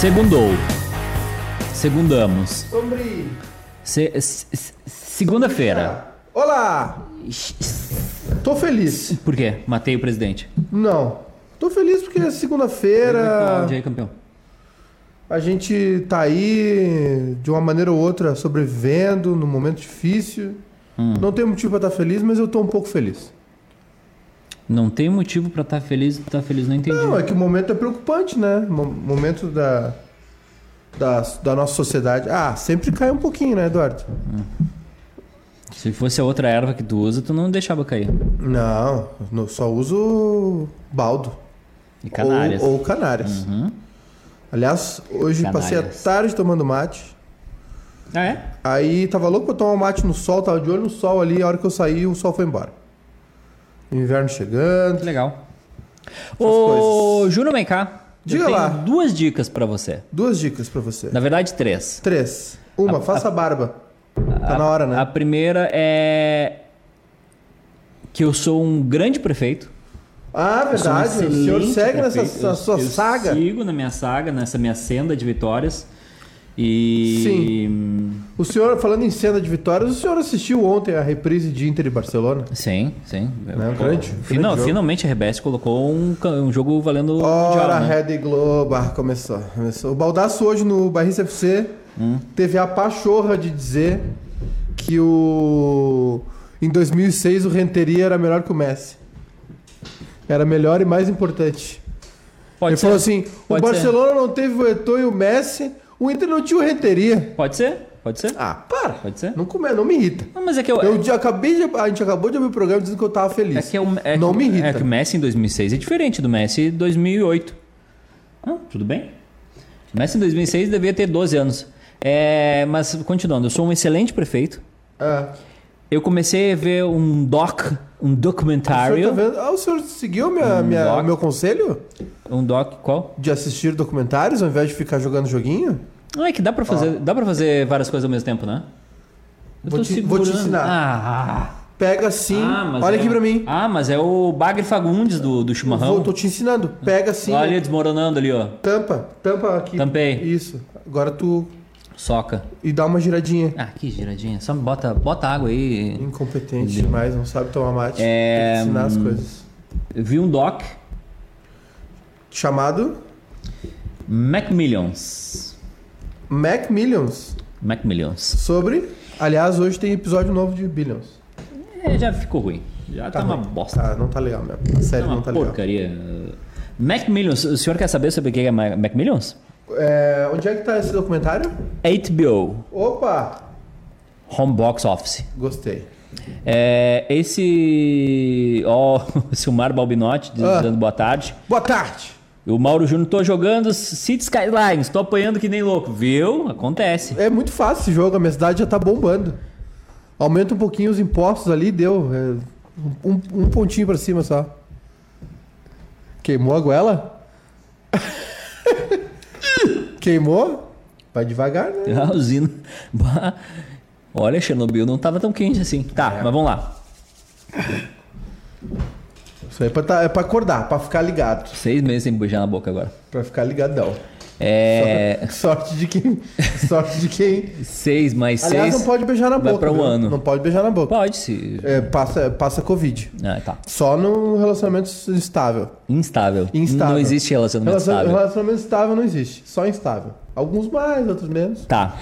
Segundou. Segundamos. Sobre. Se- se- se- Segunda-feira. Olá! Tô feliz. Por quê? Matei o presidente. Não. Tô feliz porque é segunda-feira. Onde aí, campeão? A gente tá aí de uma maneira ou outra sobrevivendo num momento difícil. Hum. Não tem motivo pra estar feliz, mas eu tô um pouco feliz. Não tem motivo pra estar feliz, tá feliz, não entendi. Não, é que o momento é preocupante, né? O momento da, da, da nossa sociedade. Ah, sempre cai um pouquinho, né, Eduardo? Se fosse a outra erva que tu usa, tu não deixava cair. Não, só uso baldo. E canárias. Ou, ou canárias. Uhum. Aliás, hoje passei a Canárias. tarde tomando mate. Ah, é? Aí tava louco pra tomar um mate no sol, tava de olho no sol ali, a hora que eu saí, o sol foi embora. Inverno chegando. Que legal. Ô, Júnior Meiká, Diga eu tenho lá. duas dicas pra você. Duas dicas pra você. Na verdade, três. Três. Uma, A- faça a barba. Tá na hora, né? A primeira é que eu sou um grande prefeito. Ah, Eu sou um verdade. O senhor excelente segue nessa prefeito. na Eu- sua eu saga. Sigo na minha saga, nessa minha senda de vitórias. E. O senhor, falando em cena de vitórias, o senhor assistiu ontem a reprise de Inter e Barcelona? Sim, sim. Não, Pô, grande, final- grande finalmente a RBS colocou um, um jogo valendo o mundial, Ora, né? Red Globo. Ah, começou, começou. O Baldaço hoje no Barrista FC Hum. teve a pachorra de dizer que o em 2006 o Renteria era melhor que o Messi. Era melhor e mais importante. Pode Ele ser. falou assim: Pode o ser. Barcelona não teve o Eto'o e o Messi, o Inter não tinha o Renteria. Pode ser? Pode ser? Ah, para. Pode ser? Não, come, não me irrita. Não, mas é que eu. Eu já acabei de, a gente acabou de abrir o programa dizendo que eu tava feliz. É que, eu, é não que, me irrita. É que o Messi em 2006 é diferente do Messi em 2008. Ah, tudo bem. O Messi em 2006 devia ter 12 anos. É, mas, continuando, eu sou um excelente prefeito. É. Eu comecei a ver um doc, um O senhor, documentário. tá? Ah, o senhor seguiu minha, minha, doc. meu conselho Um doc, qual? de assistir documentários ao invés de ficar jogando joguinho? Não, é que dá pra fazer, dá pra fazer várias coisas ao mesmo tempo, né? Eu Vou te- vou te ensinar. Ah, Pega assim. ah, olha é- aqui pra mim. Ah, mas é o Bagre Fagundes do, do chimarrão. Vou, tô te ensinando. Pega assim. Olha desmoronando ali, ó. Tampa. Tampa aqui. Tampei. Isso. Agora tu. Soca. E dá uma giradinha. Ah, que giradinha. Só bota, bota água aí. Incompetente demais, não sabe tomar mate. É, Tem que ensinar as hum, coisas. Vi um doc, Chamado Macmillions. Mac Millions. Macmillions. Sobre. Aliás, hoje tem episódio novo de Billions. É, já ficou ruim. Já tá, uma ruim. bosta. Tá, não tá legal mesmo. A série tá uma não tá legal. porcaria. Macmillions. O senhor quer saber sobre o que é Ma- Macmillions? É, onde é que tá esse documentário? HBO. Opa! Home Box Office. Gostei. É, esse. Ó, o Silmar Balbinotti Ah. dando boa tarde. Boa tarde! O Mauro Júnior, tô jogando City Skylines, tô apanhando que nem louco. Viu? Acontece. É muito fácil esse jogo, a minha cidade já tá bombando. Aumenta um pouquinho os impostos ali, deu. é, um, um pontinho pra cima só. Queimou a goela? Queimou? Vai devagar, né? A usina. Bah. Olha, Chernobyl não tava tão quente assim. Tá, É. mas vamos lá. Isso aí é pra, tá- é pra acordar, pra ficar ligado. Seis meses sem beijar na boca agora. Pra ficar ligadão. É. Sorte de quem. Sorte de quem. Seis mais Aliás, seis. não pode beijar na vai boca. pra um viu? ano. Não pode beijar na boca. Pode se. É, passa, passa Covid. Ah, tá. Só no relacionamento instável. Instável. Instável. Não existe relacionamento Relacion- estável. Relacionamento estável não existe, só instável. Alguns mais, outros menos. Tá.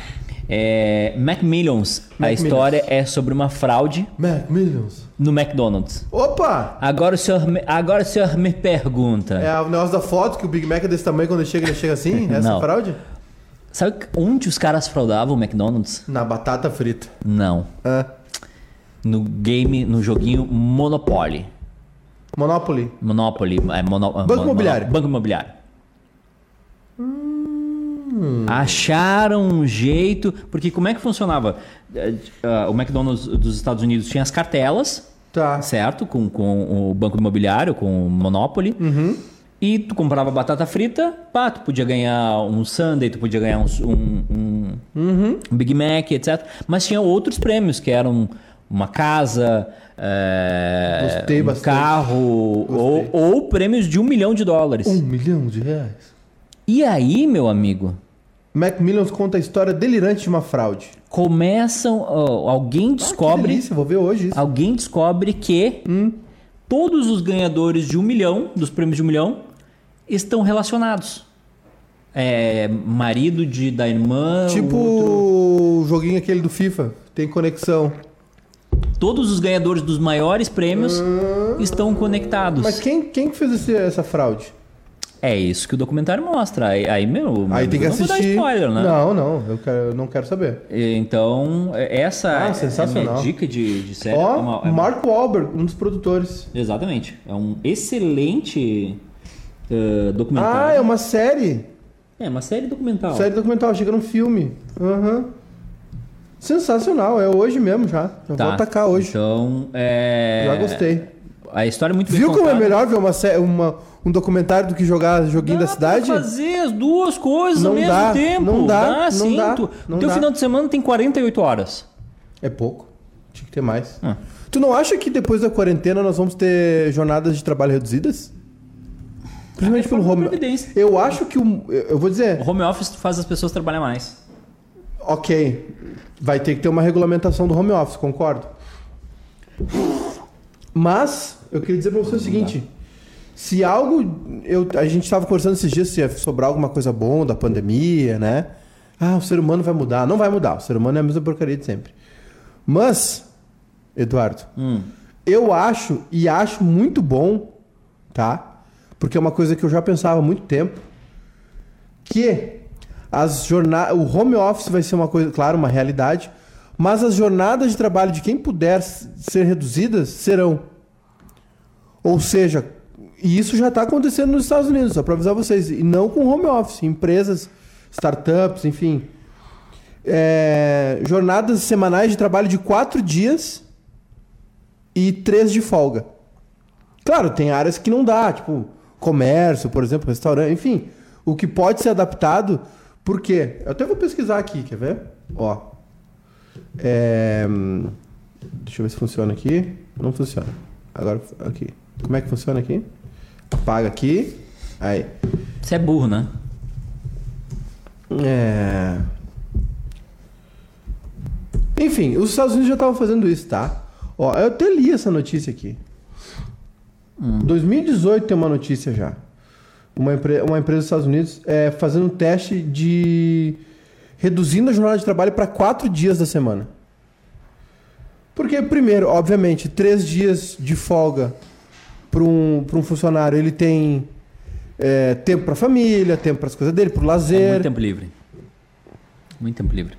É, Macmillions. A Macmillions. história é sobre uma fraude Mac Millions. no McDonald's. Opa! Agora o senhor me, agora o senhor me pergunta. É o negócio da foto que o Big Mac é desse tamanho quando ele chega, ele chega assim? Essa Não. fraude? Sabe onde os caras fraudavam o McDonald's? Na batata frita. Não. Ah. No game, no joguinho Monopoly. Monopoly. Monopoly. É, mono, Banco Imobiliário. Banco Imobiliário. Acharam um jeito. Porque como é que funcionava? Ah, O McDonald's dos Estados Unidos tinha as cartelas, Tá. certo? Com, com o Banco Imobiliário, com o Monopoly. Uhum. E tu comprava batata frita, pá, tu podia ganhar um Sunday, tu podia ganhar uns- um, um, Uhum. um Big Mac, etc. Mas tinha outros prêmios, que eram uma casa, é, Gostei um bastante. carro, ou, Gostei. ou prêmios de um milhão de dólares. Um milhão de reais. E aí, meu amigo, Macmillan conta a história delirante de uma fraude. começam. ó, alguém Ah, descobre. delícia, vou ver hoje isso. alguém descobre que Hum. todos os ganhadores de um milhão, dos prêmios de um milhão, estão relacionados. É, marido de, da irmã. Tipo o outro- o joguinho aquele do FIFA, tem conexão. todos os ganhadores dos maiores prêmios estão conectados. Mas quem, quem que fez esse- essa fraude? É isso que o documentário mostra. Aí, aí meu. Aí tem que não vou dar assistir. spoiler, né? Não, não, eu, quero- eu não quero saber. Então, essa Ah, é a sensacional. minha dica de, de série. Ó, É uma- é Mark Wahlberg, um dos produtores. Exatamente. É um excelente uh, Ah, documentário. é uma série. é uma série documental. Série documental, chega num filme. Aham. Sensacional, é hoje mesmo já. Eu Tá. vou atacar hoje. Então, é... Já gostei. A história é muito bem Viu como é contada. melhor ver uma, sé- uma- um documentário do que jogar joguinho Dá da cidade? Pra fazer as duas coisas Não ao mesmo dá, tempo. não dá, não sim. dá, Tu- não teu dá. final de semana tem 48 horas. É pouco. Tinha que ter mais. Ah. Tu não acha que depois da quarentena nós vamos ter jornadas de trabalho reduzidas? Principalmente pelo reforma home. da Previdência. Eu acho que o. Eu eu vou dizer, O home office faz as pessoas trabalhar mais. ok. Vai ter que ter uma regulamentação do home office, concordo. Mas, eu queria dizer pra você o seguinte. Se algo. Eu, a gente estava conversando esses dias se ia sobrar alguma coisa bom da pandemia, né? Ah, o ser humano vai mudar. Não vai mudar. O ser humano é a mesma porcaria de sempre. Mas, Eduardo, Hum. eu acho e acho muito bom, tá? Porque é uma coisa que eu já pensava há muito tempo, que as jornadas, o home office vai ser uma coisa, claro, uma realidade, mas as jornadas de trabalho de quem puder ser reduzidas serão. Ou seja, e isso já está acontecendo nos Estados Unidos, só para avisar vocês, e não com home office, empresas, startups, enfim. É, jornadas semanais de trabalho de quatro dias e três de folga. Claro, tem áreas que não dá, tipo comércio, por exemplo, restaurante, enfim. O que pode ser adaptado, por quê? Eu até vou pesquisar aqui, quer ver? Ó. É, deixa eu ver se funciona aqui. Não funciona. Agora, aqui. Como é que funciona aqui? Apaga aqui. Aí. Você é burro, né? É... Enfim, os Estados Unidos já estavam fazendo isso, tá? Ó, eu até li essa notícia aqui. 2018 tem uma notícia já. Uma, empre- uma empresa dos Estados Unidos é, fazendo um teste de reduzindo a jornada de trabalho para quatro dias da semana. Porque, primeiro, obviamente, três dias de folga para um, pra um funcionário, ele tem é, tempo para família, tempo para as coisas dele, para o É lazer. muito tempo livre. Muito tempo livre.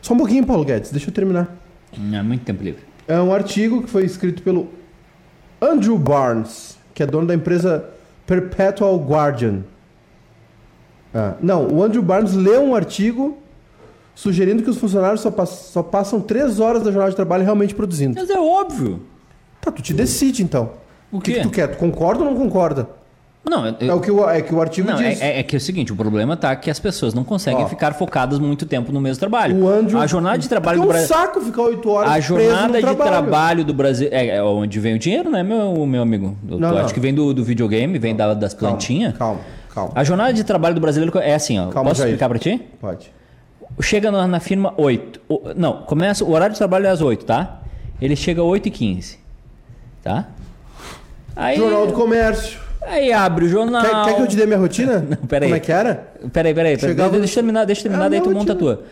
Só um pouquinho, Paulo Guedes, deixa eu terminar. É muito tempo livre. É um artigo que foi escrito pelo Andrew Barnes, que é dono da empresa Perpetual Guardian. Ah, não, o Andrew Barnes leu um artigo sugerindo que os funcionários só, pass- só passam três horas da jornada de trabalho realmente produzindo. Mas é óbvio. Tá, tu te decide então. O que, que tu quer? Tu concorda ou não concorda? Não, eu- É o que o, é que o artigo Não, é, diz. é- é que é o seguinte, o problema tá que as pessoas não conseguem Ó. ficar focadas muito tempo no mesmo trabalho. O Andrew... a jornada de trabalho do é um Brasil. saco ficar oito horas A jornada de trabalho. trabalho do Brasil. É, é onde vem o dinheiro, né, meu, meu amigo? Eu Não, acho que vem do, do videogame, vem da- das Calma, plantinhas. Calma, calma. A jornada de trabalho do brasileiro é assim, ó. Calma, Posso Jair. explicar pra ti? Pode. Chega na, na firma 8. O- não, começa. O horário de trabalho é às 8, tá? Ele chega às 8 e 15 Tá? Aí, Jornal do Comércio. aí abre o jornal. Quer, quer que eu te dê minha rotina? Não, peraí. Como é que era? Peraí, peraí, peraí. Chegava- Deixa eu terminar, deixa eu terminar, É a daí tu monta a tua.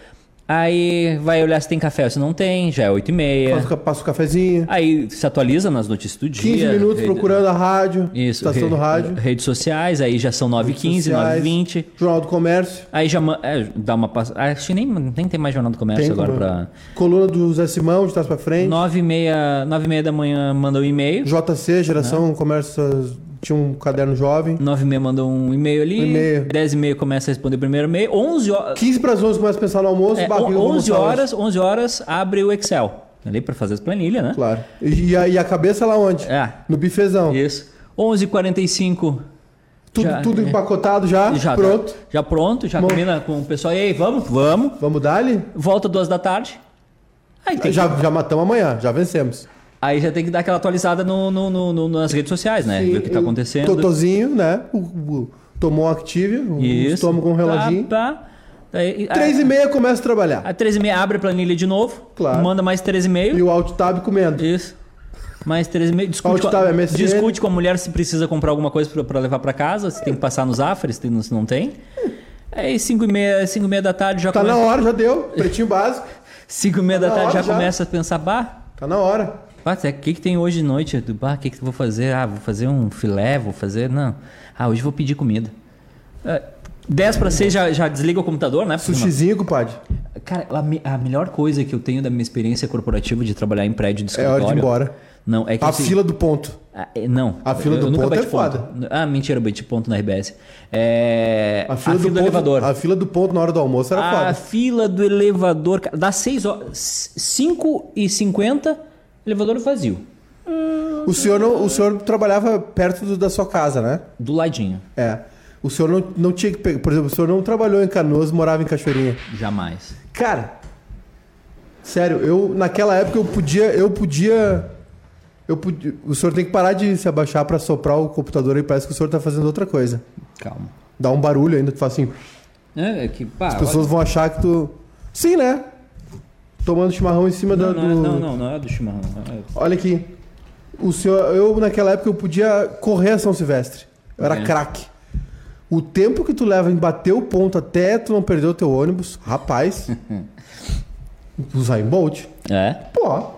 Aí vai olhar se tem café ou se não tem, já é 8 e meia. Passo o cafezinho. Aí se atualiza nas notícias do dia. 15 minutos rede- procurando a rádio. Isso, Estação re- do rádio. Redes sociais, aí já são 9 h 15 9 sociais, 20 Jornal do Comércio. Aí já é, dá uma passada. Acho que nem, nem tem mais Jornal do Comércio Tem agora pra. Coluna do Zé Simão, de trás pra frente. 9 e meia, 9 e meia da manhã manda um e-mail. JC, Geração Comércio, tinha um caderno jovem. 9 e meia manda um e-mail ali. Um e-mail. 10 e meia começa a responder o primeiro e-mail. 11 horas. 15 para as 11 começa a pensar no almoço. É, vou 11 almoçar horas, 11 horas abre o Excel. Ali pra fazer as planilhas, né? Claro. E, a, e a cabeça lá onde? É. No bifezão. Isso. 11h45. Tudo, já- tudo empacotado já, Já pronto. Já pronto, já Bom. combina com o pessoal. E aí, vamos? Vamos. Vamos dar-lhe? Volta duas da tarde. Aí, Já, que, já matamos amanhã, já vencemos. Aí já tem que dar aquela atualizada no, no- no- nas redes sociais, né? Ver o que tá E- acontecendo. Totozinho, né? O, o tomou um Activia, um Isso. estômago com um reloginho. Tá, tá. Daí, Três e meia começa a trabalhar. A 13h30 abre a planilha de novo. Claro. Manda mais 13h30. E o alt tab comendo. Isso. Mais 13h30. Discute, Alt com, tab, MSN. discute com a mulher se precisa comprar alguma coisa pra, pra levar pra casa, se tem que passar nos afres, se, não tem. Aí 5h30, 5h30 da tarde já Tá na começa. hora, já deu. Pretinho básico. 5h30 da Tá na tarde já, já. começa a pensar, bah, Tá na hora. Bah, o que, que tem hoje de noite? Do Bah, o que, que eu vou fazer? Ah, vou fazer um filé, vou fazer. Não. Ah, hoje vou pedir comida. É, 10 para 6 já, já desliga o computador, né? Sushizinho, compadre. Cara, a, me- a melhor coisa que eu tenho da minha experiência corporativa de trabalhar em prédio de É escritório. hora de ir embora. Não, é que A assim- fila do ponto. Ah, é, não. A fila eu do nunca ponto é foda. Ah, mentira, eu bati ponto na RBS. É, A fila, do, ponto, elevador. A fila do ponto na hora do almoço era a foda. fila do elevador, das 6 horas, 5 e 50, elevador vazio. O senhor, não, o senhor trabalhava perto do- da sua casa, né? Do ladinho. É. O senhor não, não tinha que pegar. Por exemplo, o senhor não trabalhou em Canoas, morava em Cachoeirinha. Jamais. Cara, sério, eu naquela época eu podia, eu podia, eu podia, o senhor tem que parar de se abaixar pra soprar o computador aí, parece que o senhor tá fazendo outra coisa. Calma. Dá um barulho ainda, tu faz assim, É, é que, pá, as pessoas vão achar que tu Sim, né? Tomando chimarrão em cima Não, da, não, do não, não, não é do chimarrão. É- Olha aqui. O senhor, eu naquela época eu podia correr a São Silvestre. Eu era Ok. craque. O tempo que tu leva em bater o ponto até tu não perder o teu ônibus, rapaz. Usar em Bolt. É. Pô,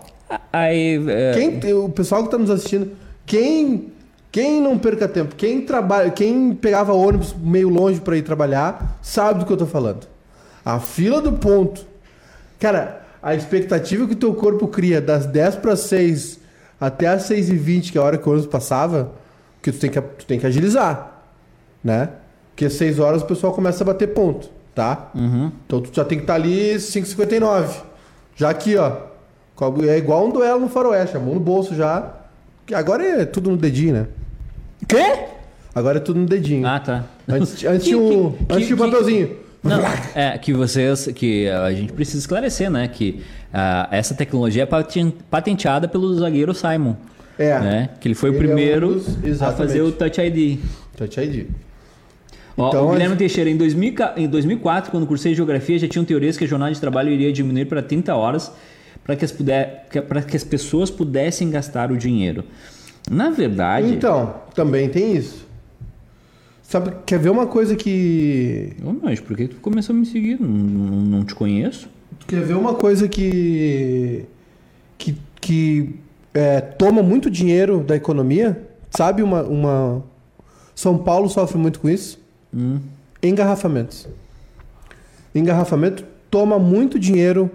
Aí. é, quem, o pessoal que tá nos assistindo, quem quem não perca tempo, quem trabalha, quem pegava ônibus meio longe para ir trabalhar, sabe do que eu tô falando. A fila do ponto. Cara, a expectativa que o teu corpo cria das 10 para 6 até as 6 e 20, que é a hora que o ônibus passava, que tu tem que, tu tem que agilizar, né? Porque às 6 horas o pessoal começa a bater ponto, tá? Uhum. Então tu já tem que estar ali 5,59. Já aqui, ó. É igual um duelo no faroeste, a mão no bolso já. Que Agora é tudo no dedinho, né? Quê? Agora é tudo no dedinho. Ah, tá. Antes, antes Que- tinha um, que- antes tinha um que- papelzinho. Não, é que vocês, que a gente precisa esclarecer, né? Que ah, essa tecnologia é paten- patenteada pelo zagueiro Simon. É. Né? Que ele foi o Ele é um primeiro dos- a fazer o Touch ID. Touch ID. Ó, Então, o Guilherme gente- Teixeira, em, 2000 ca- em 2004, quando cursei Geografia, já tinham teorias que a jornada de trabalho iria diminuir para 30 horas para que, as puder- que- pra que as pessoas pudessem gastar o dinheiro. Na verdade... Então, também tem isso. Sabe, quer ver uma coisa que. Ô, mas por que tu começou a me seguir? Não, não, não te conheço. Quer ver uma coisa que. que, que é, toma muito dinheiro da economia? Sabe uma, uma. São Paulo sofre muito com isso? Hum. Engarrafamentos. Engarrafamento toma muito dinheiro,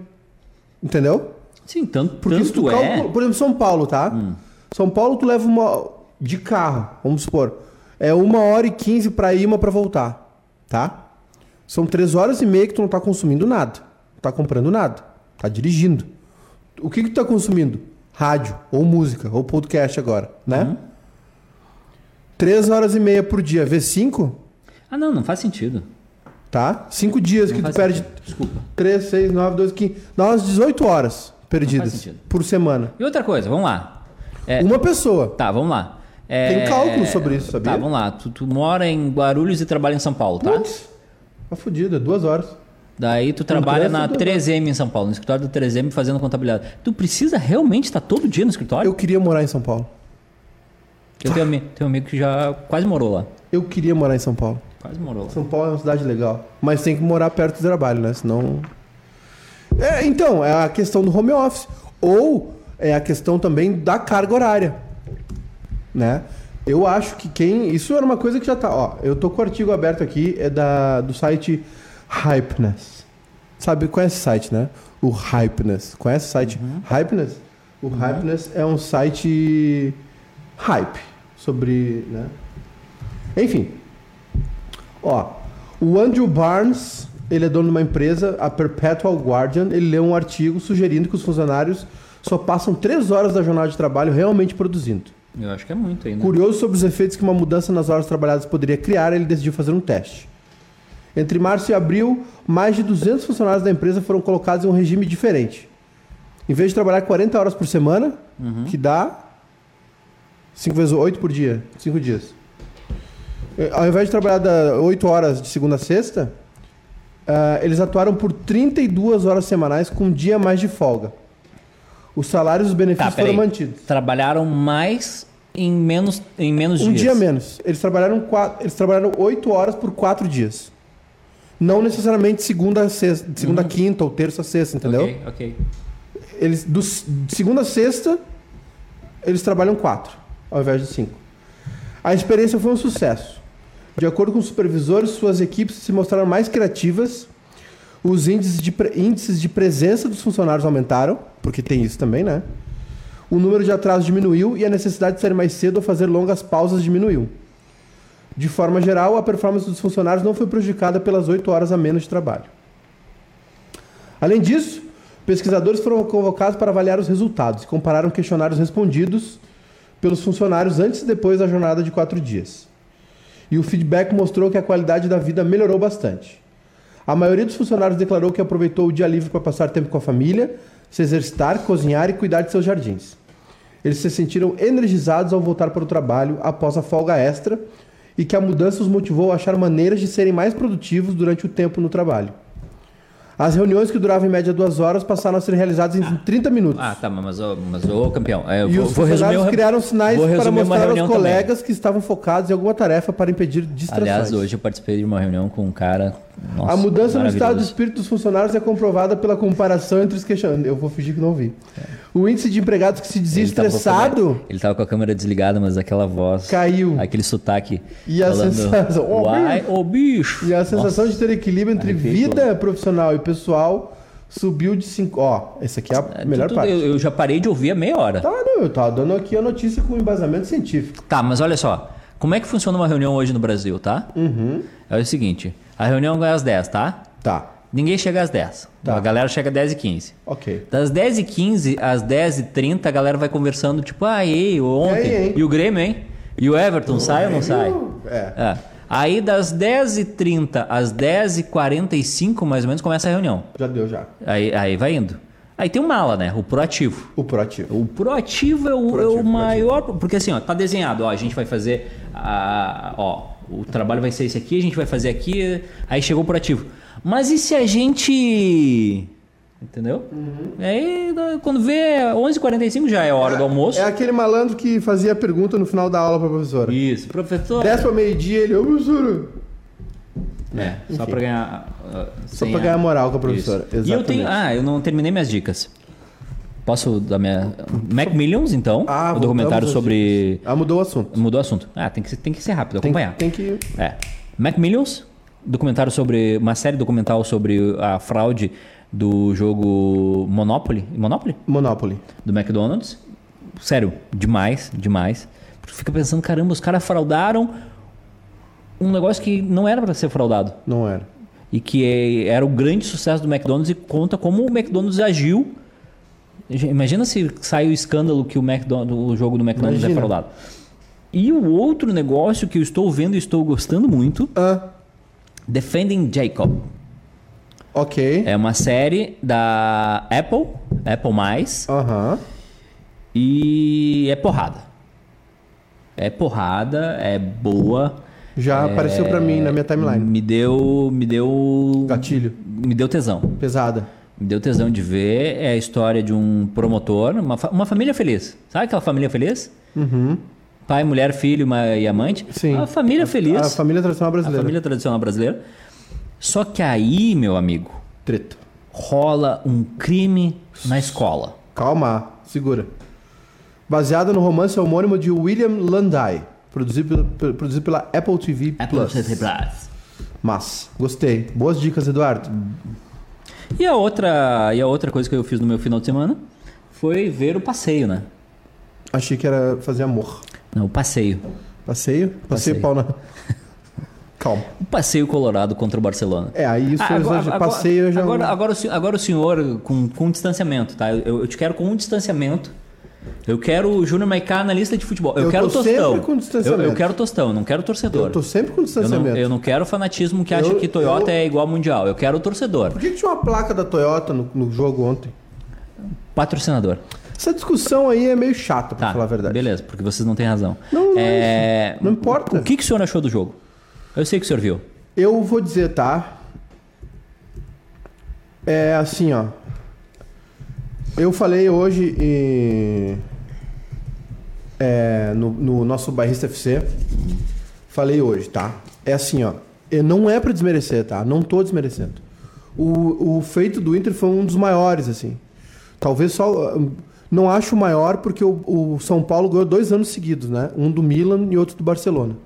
entendeu? Sim, tanto, Porque se tu tanto é... calcula, por exemplo, São Paulo, tá? São Paulo tu leva uma de carro, vamos supor, é uma hora e quinze pra ir, uma pra voltar, tá? São três horas e meia que tu não tá consumindo nada, não tá comprando nada, tá dirigindo. O que que tu tá consumindo? Rádio, ou música, ou podcast agora, né? Uhum. Três horas e meia por dia, vezes cinco, Ah, não, não faz sentido. tá? Cinco dias Não que tu perde sentido. Desculpa. 3, 6, 9, 12, 15. Dá umas 18 horas perdidas por semana. E outra coisa, vamos lá. É, Uma pessoa. Tá, vamos lá. É, Tem cálculo sobre isso, sabia? Tá, vamos lá. Tu, tu mora em Guarulhos e trabalha em São Paulo, tá? Putz, tá fudido, é duas horas. Daí tu trabalha na tudo. 3M em São Paulo, no escritório do 3M fazendo contabilidade. Tu precisa realmente estar todo dia no escritório? Eu queria morar em São Paulo. Eu tenho, tenho um amigo que já quase morou lá. Eu queria morar em São Paulo. Quase morou lá. São Paulo é uma cidade legal. Mas tem que morar perto do trabalho, né? Senão. É, então, é a questão do home office. Ou é a questão também da carga horária. Né? Eu acho que quem. Isso era uma coisa que já tá. Ó, eu tô com o artigo aberto aqui, é da, do site Hypeness. Sabe, conhece esse site, né? O Hypeness. Conhece o site Hypeness? O Hypeness é um site hype sobre. Né? Enfim, Ó, o Andrew Barnes, ele é dono de uma empresa, a Perpetual Guardian, ele leu um artigo sugerindo que os funcionários só passam três horas da jornada de trabalho realmente produzindo. Eu acho que é muito ainda. Curioso sobre os efeitos que uma mudança nas horas trabalhadas poderia criar, ele decidiu fazer um teste. Entre março e abril, mais de 200 funcionários da empresa foram colocados em um regime diferente. Em vez de trabalhar 40 horas por semana, que dá 5 vezes 8 por dia, 5 dias. Eh, Ao invés de trabalhar da 8 horas de segunda a sexta, ah, eles atuaram por 32 horas semanais com um dia a mais de folga. Os salários e os Tá, benefícios peraí. foram mantidos. Trabalharam mais em menos, em menos Um dias. dia menos. Eles trabalharam, quatro, eles trabalharam 8 horas por 4 dias. Não necessariamente segunda a sexta, segunda a quinta ou terça a sexta, entendeu? Ok, ok. Eles, do, de segunda a sexta, eles trabalham quatro, ao invés de cinco. A experiência foi um sucesso. De acordo com os supervisores, suas equipes se mostraram mais criativas, os índices de, índices de presença dos funcionários aumentaram, porque tem isso também, né? O número de atrasos diminuiu e a necessidade de sair mais cedo ou fazer longas pausas diminuiu. De forma geral, a performance dos funcionários não foi prejudicada pelas 8 horas a menos de trabalho. Além disso, pesquisadores foram convocados para avaliar os resultados e compararam questionários respondidos pelos funcionários antes e depois da jornada de quatro dias. E o feedback mostrou que a qualidade da vida melhorou bastante. A maioria dos funcionários declarou que aproveitou o dia livre para passar tempo com a família, se exercitar, cozinhar e cuidar de seus jardins. Eles se sentiram energizados ao voltar para o trabalho após a folga extra e que a mudança os motivou a achar maneiras de serem mais produtivos durante o tempo no trabalho. As reuniões que duravam em média duas horas passaram a ser realizadas em 30 minutos. Ah, tá, mas ô, mas, ô campeão, é, eu e vou, os vou funcionários criaram sinais para mostrar aos reunião também. colegas que estavam focados em alguma tarefa para impedir distrações. Aliás, hoje eu participei de uma reunião com um cara. Nossa, a mudança no estado de espírito dos funcionários é comprovada pela comparação entre os questionários. Eu vou fingir que não vi. O índice de empregados que se dizia Ele tava com a estressado câmera- Ele tava com a câmera desligada, mas aquela voz. caiu. Aquele sotaque. E a falando, sensação- Ô, Uai, ô bicho! E a sensação de ter equilíbrio entre vida profissional e pessoal subiu de 5. Ó, essa aqui é a Nossa, melhor tudo- parte. Eu, eu já parei de ouvir a meia hora. Tá, não, eu tava dando aqui a notícia com embasamento científico. Tá, mas olha só. Como é que funciona uma reunião hoje no Brasil, tá? Uhum. É o seguinte: a reunião é às 10, tá? Tá, Ninguém chega às 10. Tá. A galera chega às 10 e 15. ok. Das 10h15 às 10h30, a galera vai conversando, tipo, ah, e aí, ontem. E hein? E o Grêmio, hein? E o Everton, sai ou não sai? É. É. Aí das 10h30 às 10h45, mais ou menos, começa a reunião. Já deu já. Aí, aí vai indo. Aí tem o mala, né? O proativo. O proativo. O proativo é o, Proativo, é o maior. Porque assim, ó, tá desenhado, ó, a gente vai fazer. A, ó, o trabalho vai ser esse aqui, a gente vai fazer aqui. Aí chegou o proativo. Mas e se a gente. Entendeu? Aí quando vê 11h45 já é hora do almoço. É aquele malandro que fazia a pergunta no final da aula pra professora. Isso, professor. 10 pra meio-dia, ele, ô professora. É, só pra ganhar. uh, Só pra a- ganhar moral com a professora. Isso. E eu tenho. Exatamente. Ah, eu não terminei minhas dicas. Posso dar minha. Mac Millions, então? Ah, o documentário sobre. Ah, mudou o assunto. Mudou o assunto. Ah, tem que ser, tem que ser rápido, Tem, acompanhar. tem que. É. Mac Millions, documentário sobre. Uma série documental sobre a fraude do jogo Monopoly. Monopoly? Monopoly. Do McDonald's. Sério, demais, demais. Porque fica pensando, caramba, os caras fraudaram um negócio que não era para ser fraudado. Não era. E que é- era o grande sucesso do McDonald's e conta como o McDonald's agiu. Imagina se sai o escândalo que o, McDonald's, o jogo do McDonald's é Imagina. fraudado. E o outro negócio que eu estou vendo e estou gostando muito, Ah, Defending Jacob. ok. É uma série da Apple, Apple+, Aham. e é porrada. É porrada, é boa. Já é- apareceu pra mim na minha timeline. Me deu, me deu Gatilho. me deu tesão. Pesada. Deu tesão de ver. É a história de um promotor, uma, fa- uma família feliz. Sabe aquela família feliz? Uhum. Pai, mulher, filho uma, e amante? Sim. A família feliz. A família tradicional a brasileira. família tradicional brasileira. Só que aí, meu amigo, Treta. rola um crime na escola. Calma, segura. Baseada no romance homônimo de William Landai, produzido, pela- produzido pela Apple TV Plus. Mas, gostei. Boas dicas, Eduardo. E a outra, e a outra coisa que eu fiz no meu final de semana foi ver o passeio, né? Achei que era fazer amor. Não, o passeio. Passeio? Passeio, Passeio. pau na... Calma. O passeio colorado contra o Barcelona. É, aí isso Ah, agora, agora- Passeio eu já... agora, agora, o senhor, agora o senhor com, com distanciamento, tá? Eu, eu te quero com um distanciamento. Eu quero o Júnior Maicá na lista de futebol. Eu, Eu quero tostão. sempre com eu, distanciamento. eu quero tostão, não quero torcedor. Eu tô sempre com Eu não, distanciamento. eu não quero fanatismo que acha que Toyota é igual ao Mundial. Eu quero o torcedor. Por que, que tinha uma placa da Toyota no, no jogo ontem? Patrocinador. Essa discussão aí é meio chata, pra Tá, falar a verdade. beleza, porque vocês não têm razão. Não, não É, não importa. O que, que o senhor achou do jogo? Eu sei que o senhor viu. Eu vou dizer, tá? É assim, ó. Eu falei hoje em- é, no, no nosso Bairrista FC. Falei hoje, tá? É assim, ó. E não é pra desmerecer, tá? Não tô desmerecendo. O, o feito do Inter foi um dos maiores, assim. Talvez só. Não acho o maior porque o, o São Paulo ganhou dois anos seguidos, né? Um do Milan e outro do Barcelona.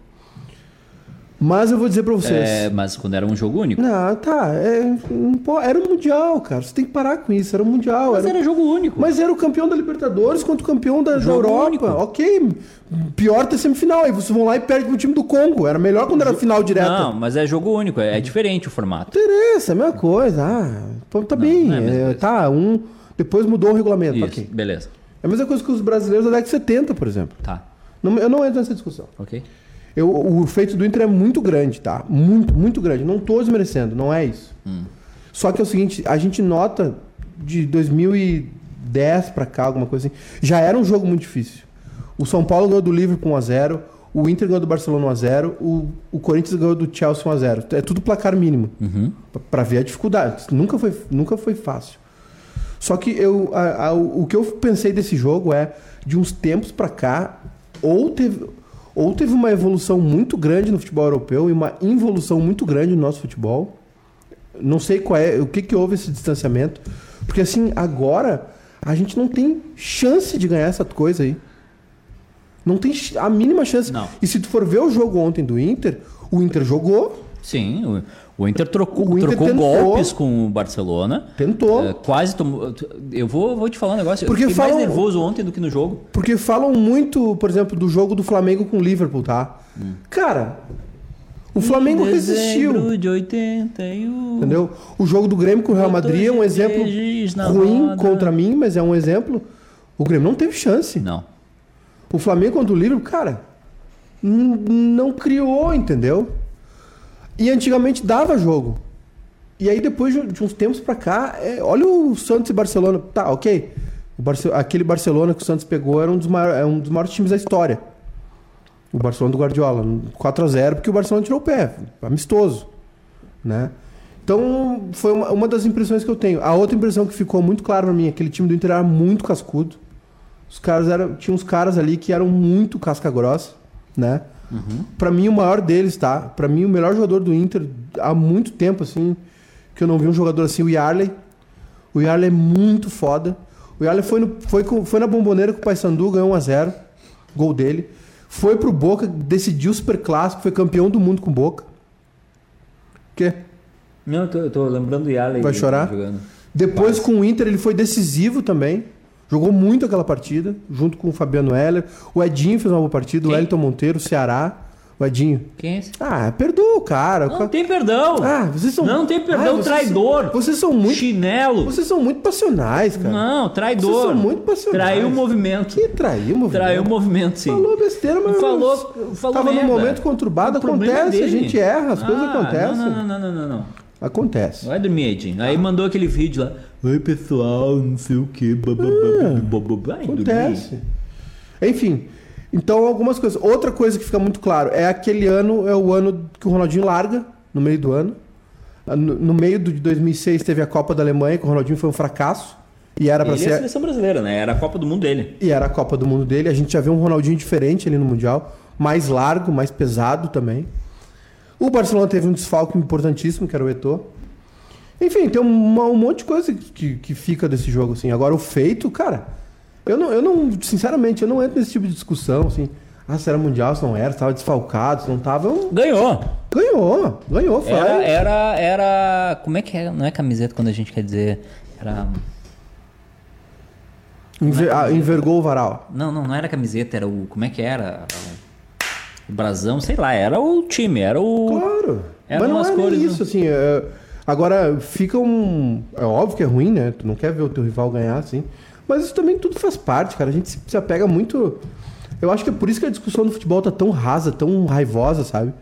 Mas eu vou dizer pra vocês. É, mas quando era um jogo único. Não, tá. é, po- era um Mundial, cara. Você tem que parar com isso. Era um Mundial. Mas era... era jogo único. Mas era o campeão da Libertadores contra o campeão da, da Europa. único. Ok. Pior ter semifinal. Aí vocês vão lá e perdem pro time do Congo. Era melhor quando era final direta. Não, mas é jogo único. É, é diferente o formato. interessa, é a mesma coisa. Ah, pô, tá bem. não é mesma é, coisa. tá, um. Depois mudou o regulamento. Isso, ok. beleza. É a mesma coisa que os brasileiros da década de 70, por exemplo. Tá. Não- eu não entro nessa discussão. Ok? Eu, o feito do Inter é muito grande, tá? Muito, muito grande. Não tô desmerecendo, não é isso. Só que é o seguinte, a gente nota de 2010 pra cá, alguma coisa assim, já era um jogo muito difícil. O São Paulo ganhou do Liverpool 1x0, o Inter ganhou do Barcelona 1x0, o, o Corinthians ganhou do Chelsea 1x0. É tudo placar mínimo. Pra- Pra ver a dificuldade. Nunca foi, nunca foi fácil. Só que eu, a- a- o que eu pensei desse jogo é, de uns tempos pra cá, ou teve, ou teve uma evolução muito grande no futebol europeu e uma involução muito grande no nosso futebol. Não sei qual é, o que que houve esse distanciamento. Porque assim, agora a gente não tem chance de ganhar essa coisa aí. Não tem a mínima chance. Não. E se tu for ver o jogo ontem do Inter, o Inter jogou, Sim, o, o Inter trocou, O Inter trocou tentou. golpes com o Barcelona. tentou. É, quase tomou. Eu vou, vou te falar um negócio. Porque eu fiquei falam- mais nervoso ontem do que no jogo. Porque falam muito, por exemplo, do jogo do Flamengo com o Liverpool, tá? Cara, o Flamengo resistiu. de 81. Entendeu? O jogo do Grêmio com o Real Madrid é um exemplo ruim roda. contra mim, mas é um exemplo. O Grêmio não teve chance. Não. O Flamengo contra o Liverpool, cara, não criou, entendeu? E antigamente dava jogo. E aí depois de uns tempos pra cá, é, olha o Santos e Barcelona. Tá, ok. Barce- aquele Barcelona que o Santos pegou era um dos, maiores, é um dos maiores times da história. O Barcelona do Guardiola. 4x0, porque o Barcelona tirou o pé. Amistoso. Né? Então, foi uma, uma das impressões que eu tenho. A outra impressão que ficou muito clara pra mim, aquele time do Inter era muito cascudo. Os caras eram, tinha uns caras ali que eram muito casca grossa, né? Pra mim o maior deles, tá? Pra mim o melhor jogador do Inter há muito tempo assim, que eu não vi um jogador assim, o Yarley. O Yarley é muito foda. O Yarley foi, no, foi, com- foi na bomboneira com o Paysandu, ganhou 1 a 0 gol dele. Foi pro Boca, decidiu o Super Clássico, foi campeão do mundo com o Boca. Que? Não, eu tô, eu tô lembrando do Yaley. Vai chorar? Jogando. Depois com o Inter ele foi decisivo também. Jogou muito aquela partida, junto com o Fabiano Heller. O Edinho fez uma boa partida, o Quem? Wellington Monteiro, o Ceará. O Edinho. Quem é esse? Ah, perdoa o cara. O Não tem perdão. Ah, vocês são. Não tem perdão, Ah, vocês traidor. São... Vocês são muito. Chinelo. Vocês são muito passionais, cara. Não, traidor. Vocês são muito passionais. Traiu o movimento. Que traiu, movimento. Traiu o movimento, sim. Falou besteira, mas. Falou- falou Tava num merda. momento conturbado, O problema acontece, é a gente erra, as coisas Ah, acontecem. Não, não, não, não, não, não. Acontece. Vai dormir, Edinho. Aí mandou aquele vídeo lá. Oi, pessoal, não sei o que. Dormir. Acontece. Enfim, então algumas coisas. Outra coisa que fica muito claro é aquele ano, é o ano que o Ronaldinho larga, no meio do ano. No, no meio de 2006 teve a Copa da Alemanha, que o Ronaldinho foi um fracasso. E era para é a ser. seleção brasileira, né? Era a Copa do Mundo dele. E era a Copa do Mundo dele. A gente já vê um Ronaldinho diferente ali no Mundial. Mais largo, mais pesado também. O Barcelona teve um desfalque importantíssimo, que era o Eto'o. Enfim, tem uma- um monte de coisa que, que fica desse jogo, assim. Agora, o feito, cara... Eu não, eu não... Sinceramente, eu não entro nesse tipo de discussão, assim... Ah, se era Mundial, se não era, se tava desfalcado, se não tava... Eu... Ganhou. Ganhou, ganhou, foi. Era, era, era. Como é que é? Não é camiseta quando a gente quer dizer. Era. Enver- ah, envergou o varal. Não, não, não era camiseta, era o. Como é que era? O brasão, sei lá, era o time, era o. Claro. Eram Mas não as é cores, né? isso, assim. é- Agora, fica um. É óbvio que é ruim, né? Tu não quer ver o teu rival ganhar, assim. Mas isso também tudo faz parte, cara. A gente se, apega muito. Eu acho que é por isso que a discussão do futebol tá tão rasa, tão raivosa, sabe?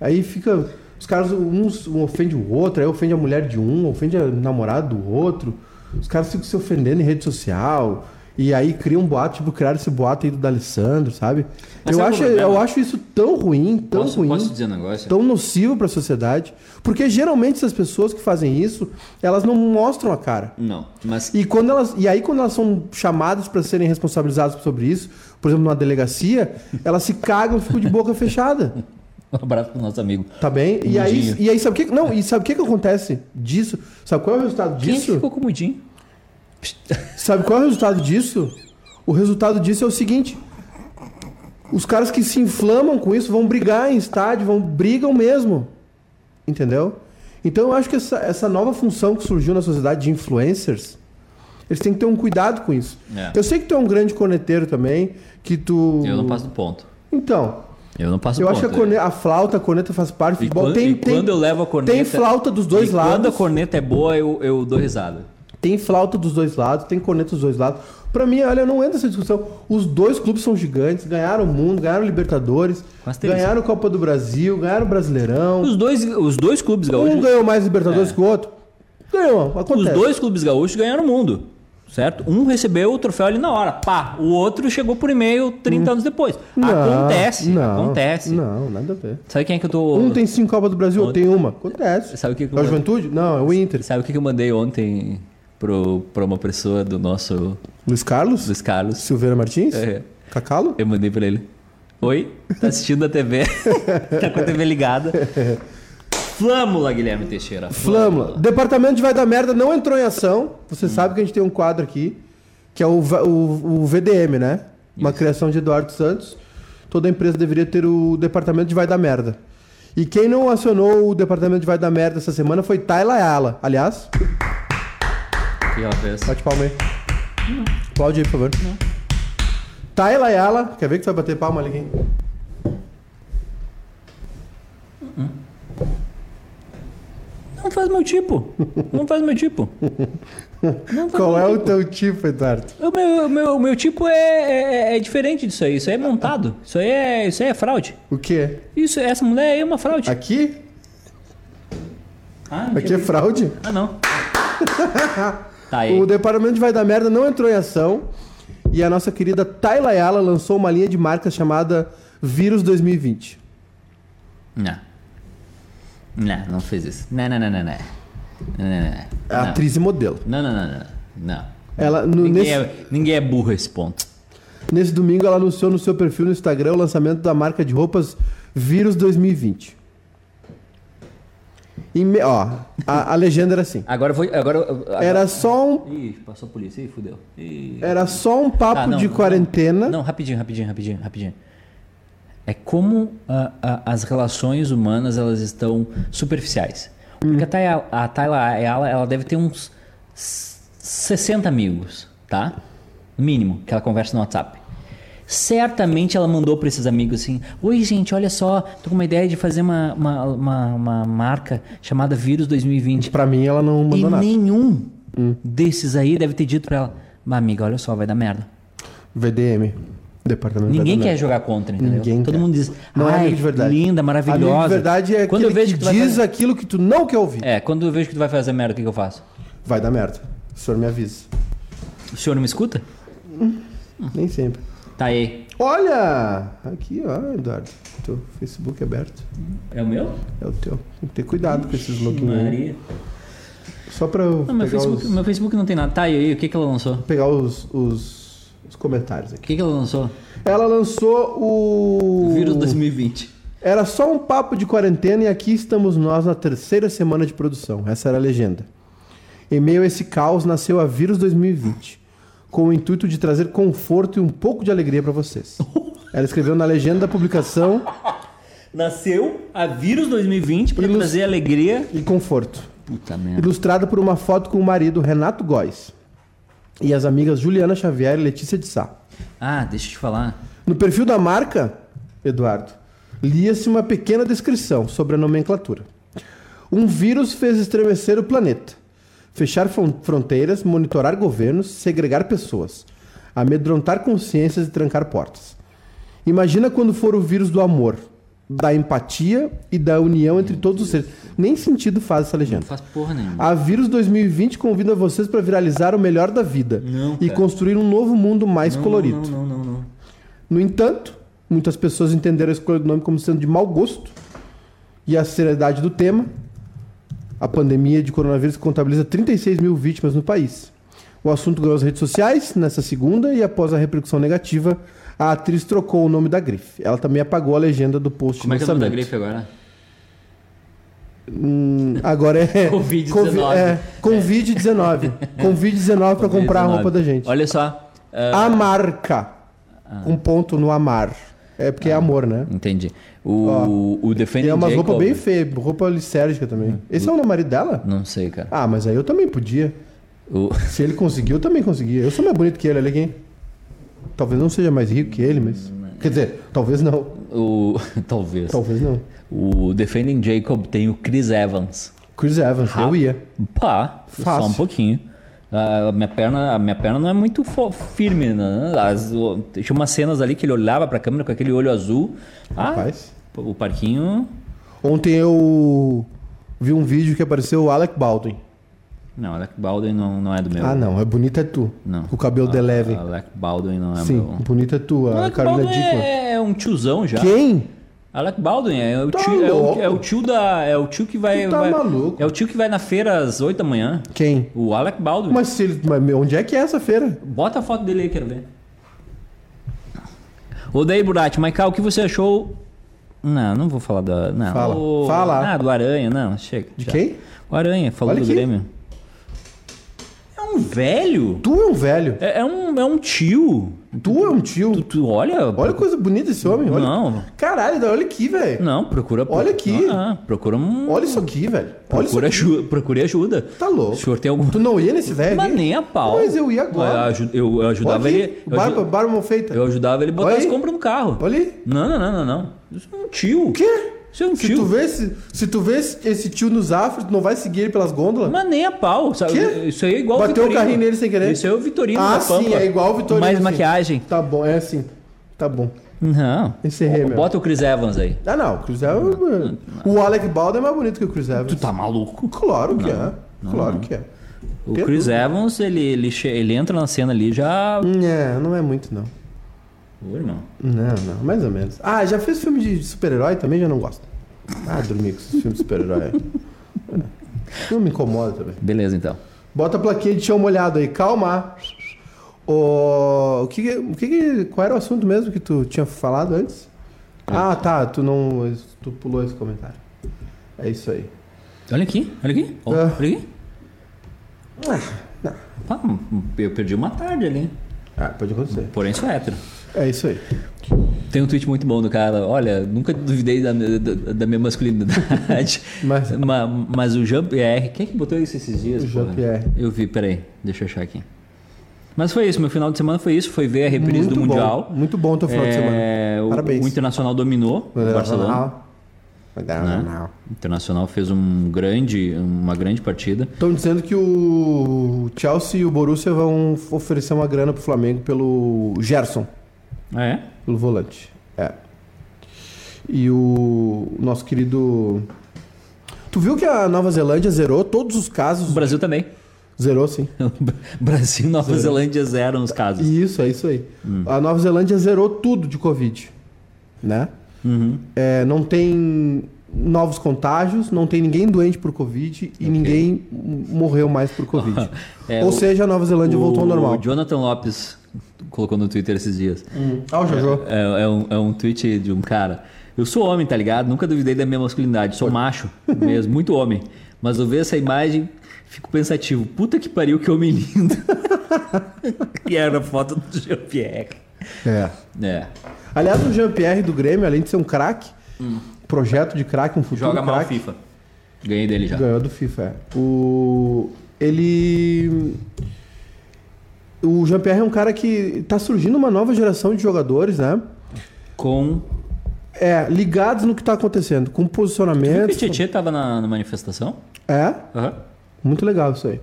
Aí fica. Os caras, uns um ofende o outro, aí ofende a mulher de um, ofende a namorada do outro. Os caras ficam se ofendendo em rede social. E aí cria um boato, tipo, criaram esse boato aí do D'Alessandro, sabe? Mas eu acho, problema? eu acho isso tão ruim, tão Posso, ruim, posso dizer um negócio? tão nocivo pra sociedade. Porque geralmente essas pessoas que fazem isso, elas não mostram a cara. Não, mas E, quando elas, e aí, quando elas são chamadas para serem responsabilizadas sobre isso, por exemplo, numa delegacia, elas se cagam e ficam de boca fechada. um abraço pro nosso amigo. Tá bem? E aí, e aí sabe o que. Não, e sabe o que, que acontece disso? Sabe qual é o resultado Quem disso? ficou com o mudinho? Sabe qual é o resultado disso? O resultado disso é o seguinte: os caras que se inflamam com isso vão brigar em estádio, vão brigam mesmo. Entendeu? Então eu acho que essa, essa nova função que surgiu na sociedade de influencers, eles têm que ter um cuidado com isso. É. Eu sei que tu é um grande corneteiro também, que tu. Eu não passo do ponto. Então, Eu não passo eu ponto. acho que a, corne- a flauta, a corneta faz parte do futebol. quando, tem, e tem, quando eu levo a corneta. tem flauta dos dois e lados. Quando a corneta é boa, eu, eu dou risada. Tem flauta dos dois lados, tem corneta dos dois lados. Pra mim, olha, não entra essa discussão. Os dois clubes são gigantes, ganharam o mundo, ganharam Libertadores, ganharam Copa do Brasil, ganharam o Brasileirão. Os dois, os dois clubes Um gaúchos. ganhou mais Libertadores que o outro. Ganhou, acontece. Os dois clubes gaúchos ganharam o mundo. Certo? Um recebeu o troféu ali na hora. Pá, o outro chegou por e-mail 30 anos depois. Não, acontece. não, acontece. Não, nada a ver. Sabe quem é que eu tô. Um tem cinco Copa do Brasil, outro tem uma. Acontece. Sabe o que, que É eu o Juventude? Não, é o Inter. Sabe o que que eu mandei ontem pro, pra uma pessoa do nosso Luiz Carlos? Luiz Carlos? Silveira Martins? É. Cacalo? Eu mandei pra ele. Oi? Tá assistindo a TV? tá com a TV ligada? Flâmula, Guilherme Teixeira. Flâmula. Departamento de Vai Dar Merda não entrou em ação. Você Hum. sabe que a gente tem um quadro aqui, que é o, o, o VDM, né? Uma criação de Eduardo Santos. Toda empresa deveria ter o departamento de Vai Dar Merda. E quem não acionou o departamento de Vai Dar Merda essa semana foi Tayla Ayala. Aliás, O que ela fez? bate palma aí. Aplaude aí, por favor. Tayla Ayala. Quer ver que tu vai bater palma ali, quem? Não faz meu tipo. Não faz meu tipo. Não faz Qual meu é o tipo. teu tipo, Eduardo? O meu, o meu, o meu tipo é, é, é diferente disso aí. Isso aí é montado. Isso aí é, isso aí é fraude. O quê? Isso, essa mulher aí é uma fraude. Aqui? Ah, não Aqui é fraude? Ah, não. tá. O departamento de Vai Dar Merda não entrou em ação e a nossa querida Tayla Ayala lançou uma linha de marcas chamada Vírus 2020. Não. Não, não fez isso. Não, não, não, não, não. Não, não, Não. atriz e modelo. Não, não, não, não. Não. Ela, no- Ninguém, nesse, é, ninguém é burro a esse ponto. nesse domingo, ela anunciou no seu perfil no Instagram o lançamento da marca de roupas Vírus 2020. Me- ó, a, a legenda era assim. Agora foi. Agora, agora... Era só um, Ih, passou a polícia. Ih, fudeu. Ih. era só um papo Tá, não, de não, quarentena. Não, rapidinho, rapidinho, rapidinho, rapidinho. É como ah, ah, as relações humanas elas estão superficiais. Porque a Tayla, a Tayla Ayala, ela deve ter uns s- 60 amigos, tá? Mínimo, que ela conversa no WhatsApp. Certamente ela mandou para esses amigos assim: Oi, gente, olha só, tô com uma ideia de fazer uma, uma, uma, uma marca chamada Vírus 2020. Pra mim, ela não E mandou nada. nenhum desses aí deve ter dito pra ela: Mas amiga, olha só, vai dar merda. VDM. Departamento de Ninguém quer jogar contra, entendeu? Ninguém Todo quer. mundo diz, Não é de verdade. linda, maravilhosa. Amigo de verdade é quando eu vejo que, que, diz fazer... aquilo que tu não quer ouvir. É, quando eu vejo que tu vai fazer merda, o que, que eu faço? Vai dar merda. O senhor me avisa. O senhor não me escuta? Nem sempre. Tá aí. Olha! Aqui, ó, Eduardo. Teu Facebook aberto. É o meu? É o teu. Tem que ter cuidado com esses login. Maria. Só pra eu Não, meu pegar, Facebook, os, meu Facebook não tem nada. Tá aí, o que, que ela lançou? pegar os, os, os comentários O aqui. que, que ela lançou? Ela lançou o. O vírus 2020. Era só um papo de quarentena e aqui estamos nós na terceira semana de produção. Essa era a legenda. Em meio a esse caos nasceu a Vírus 2020, com o intuito de trazer conforto e um pouco de alegria para vocês. Ela escreveu na legenda da publicação Nasceu a vírus 2020 pra Ilus- trazer alegria. e conforto, Puta merda. ilustrada por uma foto com o marido Renato Góes e as amigas Juliana Xavier e Letícia de Sá. Ah, deixa eu te falar. No perfil da marca, Eduardo, lia-se uma pequena descrição sobre a nomenclatura. Um vírus fez estremecer o planeta, fechar fron- fronteiras, monitorar governos, segregar pessoas, amedrontar consciências e trancar portas. Imagina quando for o vírus do amor. da empatia e da união entre todos os seres. Nem sentido faz essa Não legenda. faz porra nenhuma. A Vírus 2020 convida vocês para viralizar o melhor da vida Não, e construir um novo mundo mais Não, colorido. Não, não, não, não. No entanto, muitas pessoas entenderam a escolha do nome como sendo de mau gosto e a seriedade do tema. A pandemia de coronavírus contabiliza 36 mil vítimas no país. O assunto ganhou as redes sociais nessa segunda e após a repercussão negativa, a atriz trocou o nome da grife. Ela também apagou a legenda do post Como é de que é o nome da lançamento. grife agora? Hum, agora é Covid-19. Convi- É, Convide-19. Convide-19 para comprar a roupa da gente. Olha só. ah, A marca. Com ponto no amar. É porque é amor, né? entendi. O, o E Defending é umas roupas bem feias, roupa lisérgica também. Esse é o marido dela? Não sei, cara. Ah, mas aí eu também podia. O... Se ele conseguiu, eu também conseguia. Eu sou mais bonito que ele, olha aqui. Talvez não seja mais rico que ele, mas. Quer dizer, talvez não. o... Talvez. Talvez não. O Defending Jacob tem o Chris Evans. Chris Evans, eu ia. Pá, só Fácil. um pouquinho. A minha perna, a minha perna não é muito firme, né? As, o- tinha umas cenas ali que ele olhava pra câmera com aquele olho azul. Ah, Rapaz. O parquinho. Ontem eu vi um vídeo que apareceu o Alec Baldwin. Não, Alec Baldwin não, não é do meu. Ah, não. É bonita é tu. Não. O cabelo de Ah, leve. Alec Baldwin não é Sim, meu. bonita é tu. A Alec Carolina Baldwin Dickman. é um tiozão já. Quem? Alec Baldwin é o, Tá tio, é, o, é o tio da. É o tio que vai. Tu tá vai- maluco. É o tio que vai na feira às 8 da manhã. Quem? O Alec Baldwin. Mas, se ele, mas onde é que é essa feira? Bota a foto dele aí, quero ver. Ô daí, Burati, Maiká, o que você achou? Não, não vou falar da. Não. Fala, O- fala. Ah, do Aranha, não, chega. De já. quem? O Aranha, falou Olha do aqui. Grêmio. É um velho? Tu é um velho. É, é um, é um tio. Tu é um tio. Tu, tu olha. Olha a coisa bonita desse homem. Olha. Não, Caralho, olha aqui, velho. não, procura. Olha aqui. Ah, procura um. Olha isso aqui, velho. Procura, ajuda, procure ajuda. Tá louco. O senhor tem algum. Tu não ia nesse velho Mas nem a pau. Mas eu ia agora. Eu, eu- eu ajudava ele. Eu, Barba, barba mal feita. eu ajudava ele a botar Olha as compras no carro. Olha aí. Não, não, não, não, não. Isso é um tio. O quê? É um Se tio. tu, vê esse, se tu vê esse, esse tio nos afros, tu não vai seguir ele pelas gôndolas? Mas nem a pau. Sabe? Quê? Isso aí é igual Bateu o carrinho nele sem querer? Isso aí é o Vitorino Ah, da Pampa. sim, é igual o Vitorino. Mais assim. maquiagem. Tá bom, é assim. Tá bom. Não. Encerrei, meu. Bota o Chris Evans aí. Ah, não. O Chris Evans... O Alec Baldwin é mais bonito que o Chris Evans. Tu tá maluco? Claro que é. Claro que é. O Chris. Evans, ele, ele, ele entra na cena ali já. É, não é muito, não. Ô, irmão. Não, não, mais ou menos. Ah, já fez filme de super-herói também? Já não gosto. Ah, dormir com esses filmes de super-herói. É. Não me incomoda também. Beleza, então. Bota a plaquinha de chão molhado aí, calma. O, o que, o que, qual era o assunto mesmo que tu tinha falado antes? Ah, tá, tu não, tu pulou esse comentário. É isso aí. Olha aqui, olha aqui. Ah. Olha aqui. Ah, não. Pá, eu perdi uma tarde ali. Ah, pode acontecer. Porém, sou hétero. É isso aí. Tem um tweet muito bom do cara. Olha, nunca duvidei da, da, da minha masculinidade. Mas- Ma- mas o Jean-Pierre. Quem é que botou isso esses dias? O? Jean-Pierre. Eu vi, peraí. Deixa eu achar aqui. Mas foi isso. Meu final de semana foi isso. Foi ver a reprise Muito do bom. Mundial. Muito bom o teu final de semana. É, o, Parabéns. o Internacional dominou o Barcelona. né? O Internacional fez um grande, uma grande partida. Estão dizendo que o Chelsea e o Borussia vão oferecer uma grana pro Flamengo pelo Gerson, Ah, é? pelo volante. É. E o nosso querido. Tu viu que a Nova Zelândia zerou todos os O casos? Brasil também. Zerou, sim. Brasil e Nova Zelândia zero nos casos. Isso, é isso aí. Hum. A Nova Zelândia zerou tudo de Covid. Né? Uhum. É, não tem novos contágios, não tem ninguém doente por Covid e ninguém morreu mais por Covid. É, Ou o- seja, a Nova Zelândia voltou ao normal. O Jonathan Lopes colocou no Twitter esses dias. Ah, o Jojo. É, é um, é um tweet de um cara. Eu sou homem, tá ligado? Nunca duvidei da minha masculinidade. Sou macho mesmo, muito homem. Mas eu ver essa imagem, fico pensativo. Puta que pariu, que homem lindo. e era a foto do Jean-Pierre. É. É. Aliás, o Jean-Pierre do Grêmio, além de ser um craque, projeto de craque, um futuro Joga mal craque, FIFA. Ganhei dele já. ganhou do FIFA. É. O... Ele... O Jean-Pierre é um cara que tá surgindo uma nova geração de jogadores, né? Com. É, ligados no que tá acontecendo, com O posicionamento. Tietchan tava na, na manifestação? É, Aham. muito legal isso aí.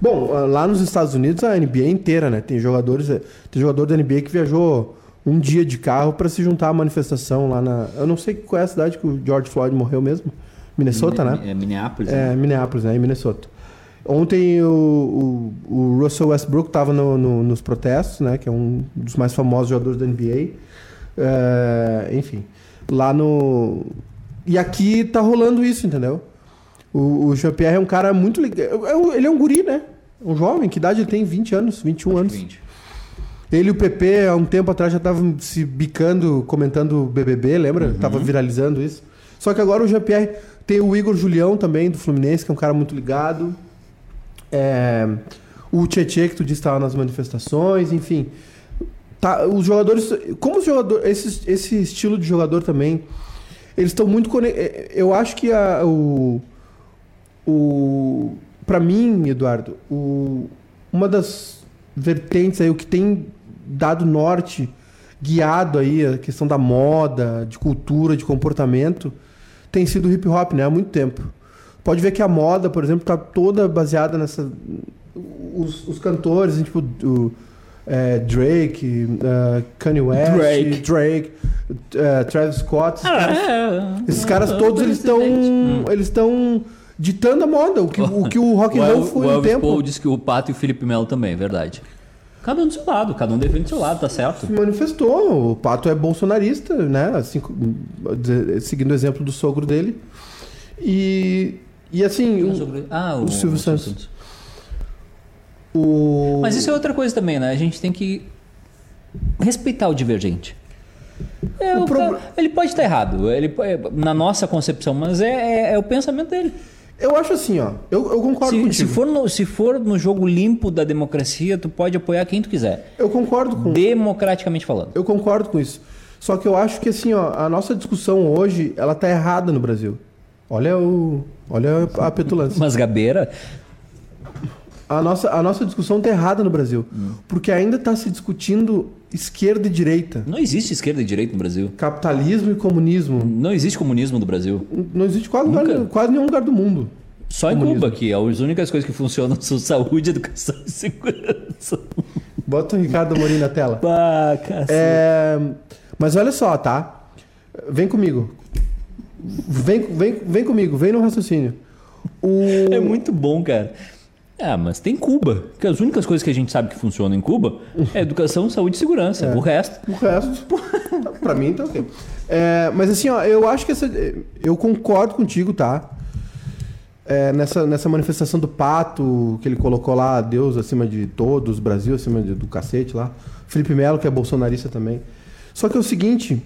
Bom, ah, lá nos Estados Unidos a NBA inteira, né? Tem jogadores, eh, tem jogador da NBA que viajou um dia de carro para se juntar à manifestação lá na. Eu não sei qual é a cidade que o George Floyd morreu mesmo. Minnesota, né? É Minneapolis. É, né? Minneapolis, né? Em Minnesota. Ontem o, o, o Russell Westbrook estava no, no- nos protestos, né? Que é um dos mais famosos jogadores da NBA. É, enfim, lá no... E aqui tá rolando isso, entendeu? O, o Jean-Pierre é um cara muito legal. É um- Ele é um guri, né? Um jovem. Que idade ele tem? 20 anos, 21 anos. 20. Ele e o PP, há um tempo atrás, já estavam se bicando, comentando BBB, lembra? Tava viralizando isso. Só que agora o Jean-Pierre tem o Igor Julião também, do Fluminense, que é um cara muito ligado. É, o Tietchan, que tu disse estava nas manifestações, enfim. Tá, os jogadores. Como os jogadores. Esse, esse estilo de jogador também. Eles estão muito. cone- é, Eu acho que a, o. O. Pra mim, Eduardo, o, uma das vertentes aí, o que tem dado norte, guiado aí a questão da moda, de cultura, de comportamento, tem sido o hip hop, né? Há muito tempo. Pode ver que a moda, por exemplo, tá toda baseada nessa. Os, os cantores, tipo, o, é, Drake, uh, Kanye West, Drake. Drake uh, Travis Scott. Esses caras, é, esses caras todos eles estão eles estão ditando a moda, o que o, que o rock and roll foi o um Elvis tempo. Paul disse que o Pato e o Felipe Melo também, é verdade. Cada um do seu lado, cada um defende do seu lado, tá certo. se manifestou. O Pato é bolsonarista, né? Assim, seguindo o exemplo do sogro dele. E, e assim, o, Ah, o, o Silvio Santos. o- Mas isso é outra coisa também, né? A gente tem que respeitar o divergente. É, O o proble- cara- ele pode estar errado, ele, é, na nossa concepção, mas é, é- é o pensamento dele. eu acho assim, ó. Eu, eu concordo Se, contigo. se for no, se for no jogo limpo da democracia, tu pode apoiar quem tu quiser. Eu concordo com Democraticamente falando. Eu concordo com isso. Só que eu acho que assim, ó, a nossa discussão hoje, ela tá errada no Brasil. Olha o, olha a petulância. Mas Gabeira, A nossa, a nossa discussão tá errada no Brasil, porque ainda tá se discutindo esquerda e direita, não existe esquerda e direita no Brasil. capitalismo e comunismo. Não existe comunismo no Brasil. Não existe quase, lugar, quase nenhum lugar do mundo. Só em Comunismo. Cuba, que as únicas coisas que funcionam são saúde, educação e segurança. Bota o Ricardo Amorim na tela. Cacete. É, mas olha só, tá? Vem comigo. Vem, vem, vem comigo, vem no raciocínio. O... É muito bom, cara. Ah, mas tem Cuba. Que as únicas coisas que a gente sabe que funcionam em Cuba é educação, saúde e segurança. O resto. O resto, pra mim tá ok. É, mas assim, ó, eu acho que essa. Eu concordo contigo, tá? É, nessa, nessa manifestação do pato, que ele colocou lá Deus acima de todos, Brasil acima de- do cacete lá. Felipe Melo, que é bolsonarista também. Só que é o seguinte.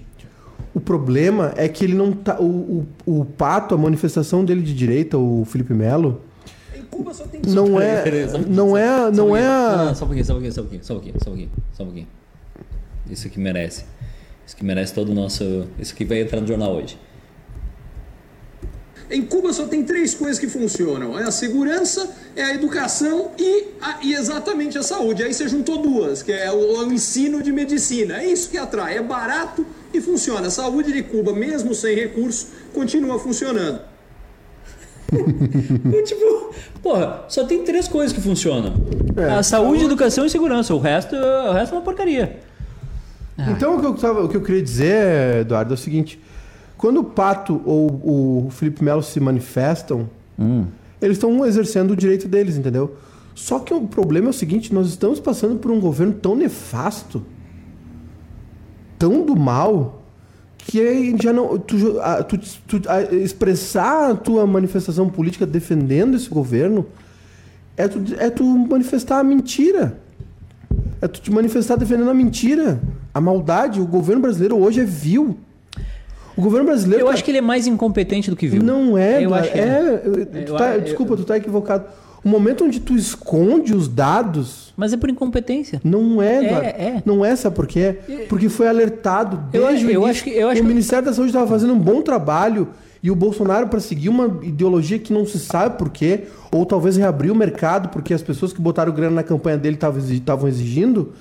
O problema é que ele não tá. O, o, o pato, a manifestação dele de direita, o Felipe Melo, Em Cuba só tem não é. Não é. Não é. a- Só um pouquinho, só um pouquinho, só um pouquinho, só um pouquinho, só um pouquinho, só um pouquinho. Isso aqui merece. Isso aqui merece todo o nosso. Isso aqui vai entrar no jornal hoje. Em Cuba só tem três coisas que funcionam: é a segurança, é a educação e, a- e exatamente a saúde. Aí você juntou duas, que é o, o ensino de medicina. É isso que atrai, é barato e funciona. A saúde de Cuba, mesmo sem recurso, continua funcionando. Tipo, porra, só tem três coisas que funcionam: É. a saúde, educação e segurança. O resto, o resto é uma porcaria. Então o que, eu tava- o que eu queria dizer, Eduardo, é o seguinte: quando o Pato ou o Felipe Melo se manifestam, eles estão exercendo o direito deles, entendeu? Só que o problema é o seguinte: nós estamos passando por um governo tão nefasto, tão do mal, que já não. Tu, a- tu- tu- a- expressar a tua manifestação política defendendo esse governo é tu, é tu manifestar a mentira. É tu te manifestar defendendo a mentira, a maldade. O governo brasileiro hoje é vil. O governo brasileiro. Eu tá- acho que ele é mais incompetente do que viu. Não é, Eu acho que é. é. tá- desculpa, tu tá equivocado. O momento onde tu esconde os dados. Mas é por incompetência. Não é, É, Eduardo. é. Não é, sabe por quê? Porque foi alertado Eu desde o eu início. acho que- eu acho o que- Ministério da Saúde estava fazendo um bom trabalho e o Bolsonaro, para seguir uma ideologia que não se sabe por quê, ou talvez reabrir o mercado porque as pessoas que botaram grana na campanha dele estavam exigindo,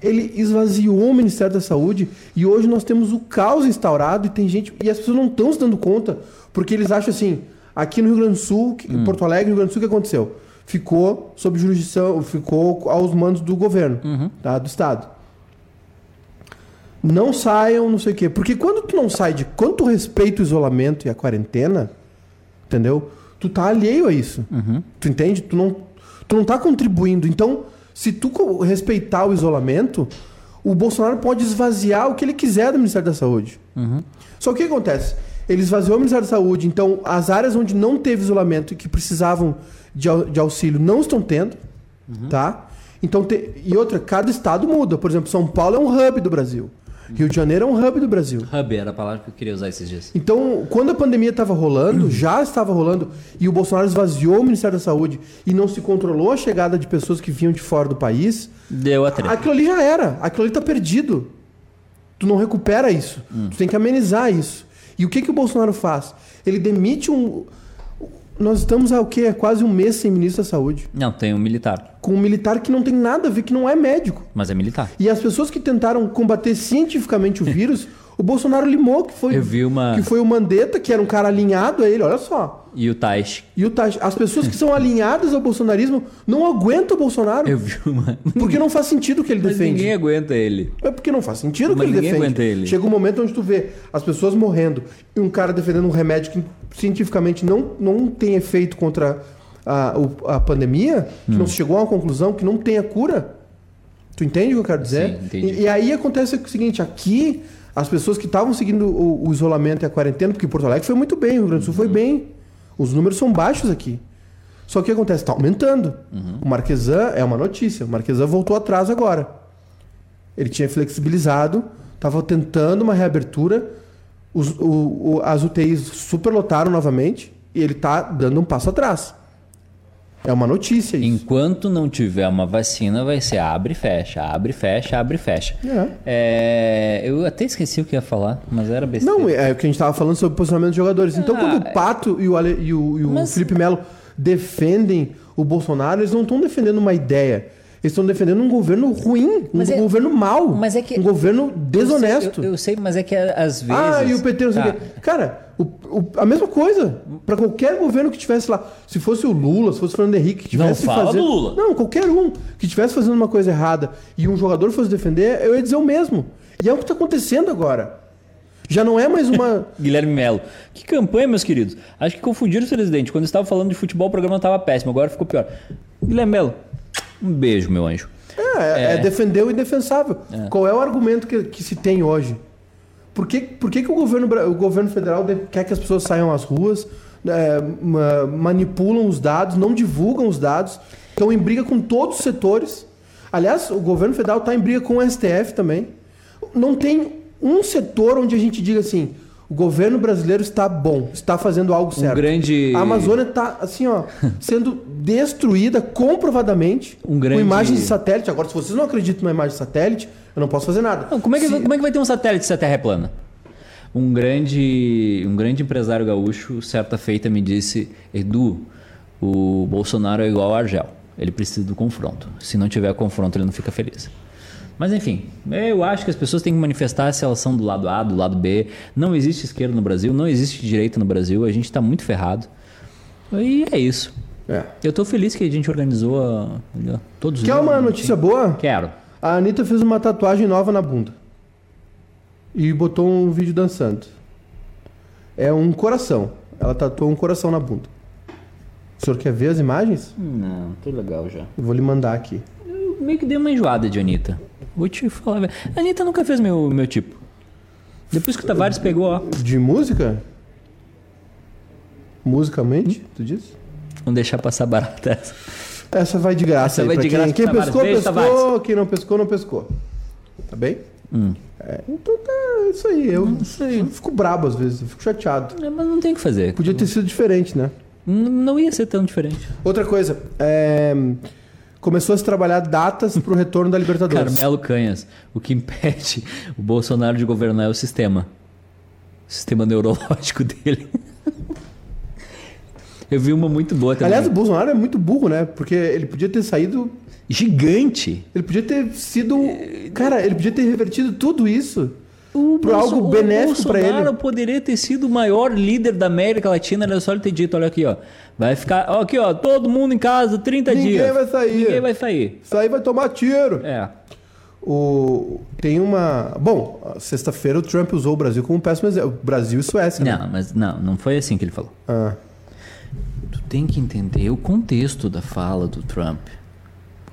ele esvaziou o Ministério da Saúde e hoje nós temos o caos instaurado e tem gente. E as pessoas não estão se dando conta, porque eles acham assim: aqui no Rio Grande do Sul, em Porto Alegre, no Rio Grande do Sul, o que aconteceu? Ficou sob jurisdição, ficou aos mandos do governo, tá? do Estado. Não saiam, não sei o quê. Porque quando tu não sai de. Quando tu respeita o isolamento e a quarentena, entendeu? Tu tá alheio a isso. Tu entende? Tu não, tu não tá contribuindo. Então, se tu respeitar o isolamento, o Bolsonaro pode esvaziar o que ele quiser do Ministério da Saúde. Só que o que acontece? Ele esvaziou o Ministério da Saúde, então as áreas onde não teve isolamento e que precisavam de, de auxílio não estão tendo, tá? Então, te- e outra, cada estado muda. Por exemplo, São Paulo é um hub do Brasil. Rio de Janeiro é um hub do Brasil. Hub era a palavra que eu queria usar esses dias. Então, quando a pandemia estava rolando, já estava rolando, e o Bolsonaro esvaziou o Ministério da Saúde e não se controlou a chegada de pessoas que vinham de fora do país, Deu a treta. aquilo ali já era. Aquilo ali tá perdido. Tu não recupera isso. Tu tem que amenizar isso. E o que, que o Bolsonaro faz? Ele demite um. Nós estamos há o quê? Quase um mês sem ministro da Saúde. Não, tem um militar. Com um militar que não tem nada a ver, que não é médico. Mas é militar. E as pessoas que tentaram combater cientificamente o vírus, o Bolsonaro limou, que foi, Eu vi uma- que foi o Mandetta, que era um cara alinhado a ele, olha só. E o Taish. E o Taj, as pessoas que são alinhadas ao bolsonarismo não aguentam o Bolsonaro. Eu vi uma. Porque não faz sentido o que ele Mas defende. ninguém aguenta ele. É porque não faz sentido o que ele ninguém defende. aguenta ele. Chega um momento onde tu vê as pessoas morrendo e um cara defendendo um remédio que cientificamente não, não tem efeito contra a, a pandemia, que Hum. não se chegou a uma conclusão, que não tem a cura. Tu entende o que eu quero dizer? Sim, entendi. E, e aí acontece o seguinte, aqui as pessoas que estavam seguindo o, o isolamento e a quarentena, porque Porto Alegre foi muito bem, o Rio Grande do Sul foi bem. Os números são baixos aqui. Só que o que acontece? Está aumentando. O Marquesan é uma notícia. O Marquesan voltou atrás agora. Ele tinha flexibilizado, estava tentando uma reabertura. Os, o- o- as UTIs superlotaram novamente e ele está dando um passo atrás. É uma notícia isso. Enquanto não tiver uma vacina, vai ser abre e fecha, abre e fecha, abre e fecha. É. É, eu até esqueci o que ia falar, mas era besteira. Não, é o que a gente estava falando sobre o posicionamento dos jogadores. Então, Ah, quando o Pato e o, Ale- e o- e o Mas- Felipe Melo defendem o Bolsonaro, eles não estão defendendo uma ideia. Eles estão defendendo um governo ruim, um é- governo mau, mas é que- um governo desonesto. Eu, eu- eu sei, mas é que às vezes. Ah, e o PT não sei o Tá. quê. Cara, o- o- a mesma coisa. Pra qualquer governo que tivesse lá. Se fosse o Lula, se fosse o Fernando Henrique, que tivesse fala fazendo. do Lula. Não, qualquer um que estivesse fazendo uma coisa errada e um jogador fosse defender, eu ia dizer o mesmo. E é o que está acontecendo agora. Já não é mais uma. Guilherme Melo. Que campanha, meus queridos. Acho que confundiram o presidente. Quando estava falando de futebol, o programa estava péssimo. Agora ficou pior. Guilherme Melo, um beijo, meu anjo. É, é defender o indefensável. É. Qual é o argumento que, que se tem hoje? Por que, por que, que o, governo, o governo federal de- quer que as pessoas saiam às ruas, é, ma- manipulam os dados, não divulgam os dados, estão em briga com todos os setores? Aliás, o governo federal está em briga com o STF também. Não tem um setor onde a gente diga assim: o governo brasileiro está bom, está fazendo algo certo. grande- A Amazônia está, assim, ó, sendo destruída comprovadamente Um grande- com imagens de satélite. Agora, se vocês não acreditam na imagem de satélite, eu não posso fazer nada. Não, como, é que, Se- como é que vai ter um satélite se a Terra é plana? Um grande, um grande empresário gaúcho, certa feita, me disse: Edu, o Bolsonaro é igual ao Argel. Ele precisa do confronto. Se não tiver confronto, ele não fica feliz. Mas enfim, eu acho que as pessoas têm que manifestar se elas são do lado A, do lado B. Não existe esquerda no Brasil, não existe direita no Brasil. A gente está muito ferrado. E é isso. É. Eu tô feliz que a gente organizou a- todos os Quer uma notícia boa? Quero. A Anitta fez uma tatuagem nova na bunda. E botou um vídeo dançando. É um coração. Ela tatuou um coração na bunda. O senhor quer ver as imagens? Não, tô legal já. Eu vou lhe mandar aqui. Eu meio que dei uma enjoada de Anitta. Vou te falar. velho. A Anitta nunca fez meu, meu tipo. Depois que o Tavares pegou, ó. De música? Musicalmente, tu disse? Vamos deixar passar barata essa. Essa vai de graça Essa aí vai de quem, graça quem Tavares. pescou, Beijo, pescou. Tavares. Quem não pescou, não pescou. Tá bem? Hum. É, então tá, é isso aí. Eu, eu fico brabo às vezes, eu fico chateado. É, mas não tem o que fazer. Podia ter sido diferente, né? N- Não ia ser tão diferente. Outra coisa, é, começou a se trabalhar datas pro retorno da Libertadores. Carmelo Canhas. O que impede o Bolsonaro de governar é o sistema. O sistema neurológico dele. Eu vi uma muito boa também. Aliás, o Bolsonaro é muito burro, né? Porque ele podia ter saído. Gigante. Ele podia ter sido. Cara, ele podia ter revertido tudo isso. O Por algo Bolso- benéfico pra O ele. Bolsonaro poderia ter sido o maior líder da América Latina, era só ele ter dito, olha aqui, ó. Vai ficar, ó, aqui, ó, todo mundo em casa, 30 Ninguém dias. vai sair. Ninguém vai sair. Aí vai tomar tiro. É. O, tem uma. Bom, sexta-feira o Trump usou o Brasil como um péssimo exemplo. Brasil e Suécia. né? Não, mas não, não foi assim que ele falou. Ah, Tu tem que entender o contexto da fala do Trump.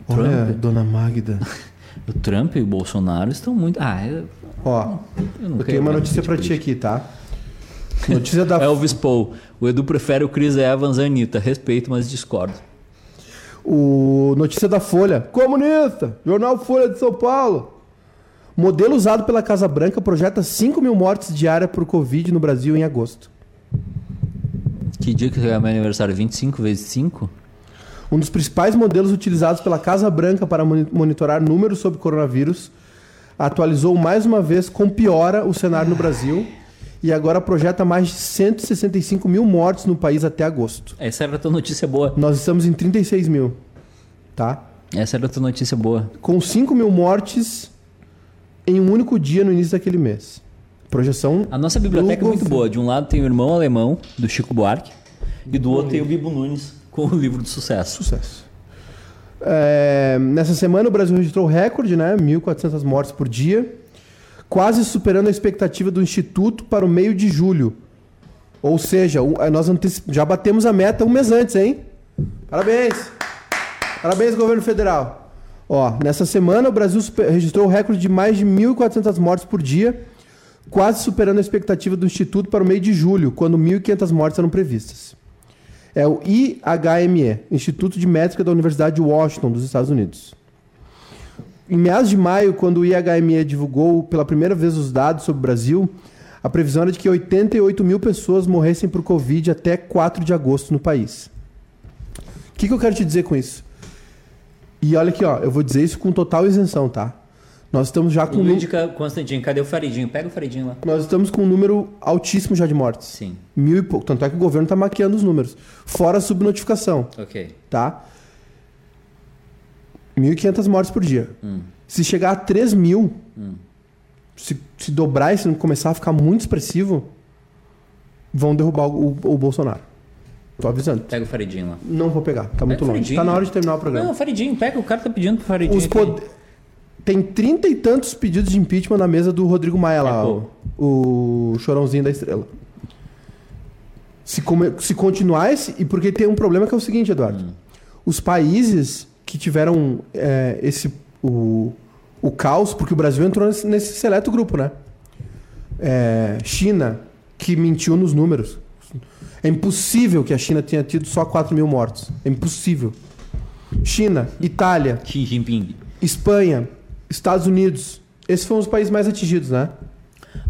O olha, Trump, dona Magda. o Trump e o Bolsonaro estão muito. Ah, eu, Ó, eu eu tenho uma notícia pra ti aqui, tá? Notícia da. Elvis Paul. O Edu prefere o Chris Evans e a Anitta. Respeito, mas discordo. O notícia da Folha. Comunista! Jornal Folha de São Paulo. Modelo usado pela Casa Branca projeta 5 mil mortes diárias por Covid no Brasil em agosto. Que dia que é meu aniversário? 25 vezes 5? Um dos principais modelos utilizados pela Casa Branca para moni- monitorar números sobre coronavírus atualizou mais uma vez com piora o cenário no Brasil e agora projeta mais de 165 mil mortes no país até agosto. Essa era a tua notícia boa. Nós estamos em 36 mil, tá? Essa era a tua notícia boa. Com 5 mil mortes em um único dia no início daquele mês. Projeção. A nossa biblioteca do é muito boa. De um lado tem o Irmão Alemão, do Chico Buarque, e do outro tem o Bibo Nunes, com o livro de sucesso. Sucesso. É, nessa semana o Brasil registrou recorde, né? 1.400 mortes por dia, quase superando a expectativa do Instituto para o meio de julho. Ou seja, eh, nós já batemos a meta um mês antes, hein? Parabéns! Parabéns, governo federal. Ó, nessa semana o Brasil registrou o recorde de mais de 1.400 mortes por dia, quase superando a expectativa do Instituto para o meio de julho, quando 1.500 mortes eram previstas. É o IHME, Instituto de Métrica da Universidade de Washington, dos Estados Unidos. Em meados de maio, quando o IHME divulgou pela primeira vez os dados sobre o Brasil, a previsão era de que 88 mil pessoas morressem por Covid até 4 de agosto no país. O que, que eu quero te dizer com isso? E olha aqui, ó, eu vou dizer isso com total isenção, tá? Nós estamos já com, um nu- Lúdica Constantin, cadê o Faridinho? Pega o Faridinho lá. nós estamos com um número altíssimo já de mortes. Sim, Mil e pouco. Tanto é que o governo está maquiando os números. Fora a subnotificação. ok. tá? 1.500 mortes por dia. Se chegar a 3 mil, se, se dobrar e se não começar a ficar muito expressivo, vão derrubar o, o Bolsonaro. Tô avisando. Pega o Faridinho lá. Não vou pegar, tá muito o longe. Tá na hora de terminar o programa. Não, Faridinho, pega. O cara tá pedindo pro Faridinho. Os pod... Tem trinta e tantos pedidos de impeachment na mesa do Rodrigo Maia lá, o, o chorãozinho da estrela. Se, come- se continuar esse. E porque tem um problema que é o seguinte, Eduardo. Hum. Os países que tiveram é, esse. O, o caos, porque o Brasil entrou nesse, nesse seleto grupo, né? É, China, que mentiu nos números. É impossível que a China tenha tido só 4 mil mortos. É impossível. China, Itália, Xi Jinping. Espanha, Estados Unidos. Esses foram os países mais atingidos, né?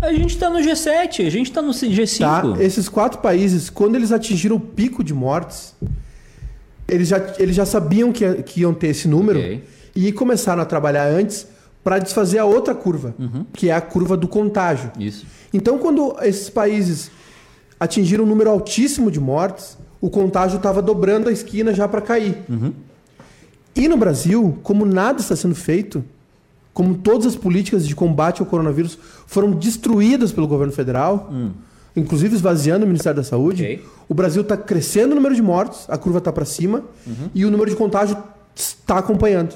A gente tá no G7, a gente tá no G5. Tá? Esses quatro países, quando eles atingiram o pico de mortes, eles já, eles já sabiam que, que iam ter esse número Ok. e começaram a trabalhar antes para desfazer a outra curva, Uhum. que é a curva do contágio. Isso. Então, quando esses países atingiram um número altíssimo de mortes, o contágio estava dobrando a esquina já para cair. E no Brasil, como nada está sendo feito, como todas as políticas de combate ao coronavírus foram destruídas pelo governo federal, inclusive esvaziando o Ministério da Saúde, Ok. o Brasil está crescendo o número de mortes, a curva está para cima, e o número de contágio está acompanhando.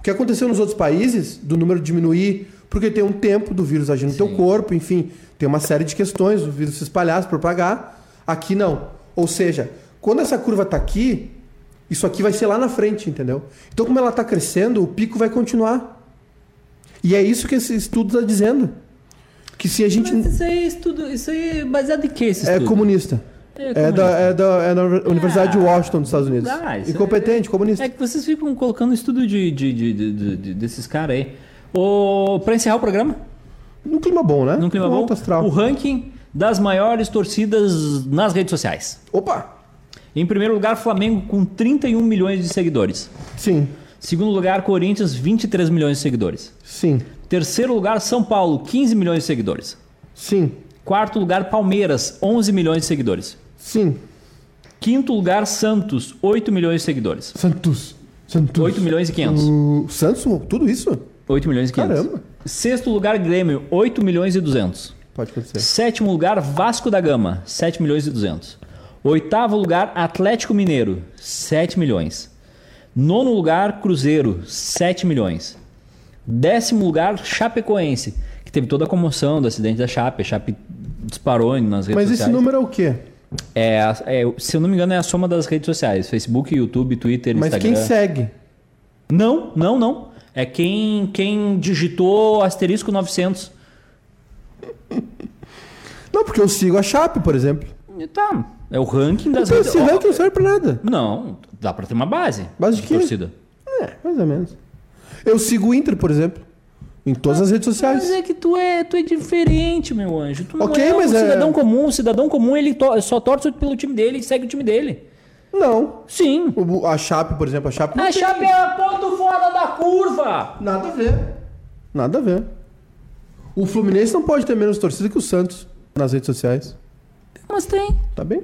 O que aconteceu nos outros países, do número diminuir, porque tem um tempo do vírus agir no teu corpo, enfim, tem uma série de questões, do vírus se espalhar, se propagar. Aqui não. Ou seja, quando essa curva está aqui, isso aqui vai ser lá na frente, entendeu? Então, como ela está crescendo, o pico vai continuar. E é isso que esse estudo está dizendo. Que se a gente. Mas isso aí, é estudo, isso aí é baseado em que esse É estudo? comunista. É É comunista. da, é da, é da Universidade de Ah. Washington, dos Estados Unidos. Ah, Incompetente, comunista. É que vocês ficam colocando estudo de, de, de- de- de- de- desses caras aí. O, pra encerrar o programa, Num clima bom, né? num clima bom, astral. o ranking das maiores torcidas nas redes sociais. Opa! Em primeiro lugar, Flamengo com 31 milhões de seguidores. Sim, Segundo lugar, Corinthians, 23 milhões de seguidores. sim, Terceiro lugar, São Paulo, 15 milhões de seguidores. sim, Quarto lugar, Palmeiras, 11 milhões de seguidores. sim. Quinto lugar, Santos, 8 milhões de seguidores. Santos. Santos. 8 milhões e 500. O Santos, tudo isso? 8 milhões e 500. Caramba. Sexto lugar, Grêmio, 8 milhões e 200. Pode acontecer. Sétimo lugar, Vasco da Gama, 7 milhões e 200. Oitavo lugar, Atlético Mineiro, 7 milhões. Nono lugar, Cruzeiro, 7 milhões. Décimo lugar, Chapecoense, que teve toda a comoção do acidente da Chape. A Chape disparou nas redes Mas sociais. esse número é o quê? É, é, se eu não me engano, é a soma das redes sociais: Facebook, YouTube, Twitter, Mas Instagram. quem segue? Não, não, não. É quem, quem digitou asterisco 900. Não, porque eu sigo a Chape, por exemplo. Tá, é o ranking das Então esse ranking não serve pra nada. Não, dá pra ter uma base. Base de quê? torcida. É, mais ou menos. Eu sigo o Inter, por exemplo. Em todas as redes Mas sociais. é que tu é, tu é diferente, meu anjo. Tu não Ok, é um mas é- cidadão comum. O cidadão comum, ele to- só torce pelo time dele e segue o time dele. Não. Sim. O- A Chape, por exemplo, a Chape não A Chape é ponto fora da curva. Nada a ver. Nada a ver. O Fluminense não pode ter menos torcida que o Santos nas redes sociais. Mas tem. Tá bem?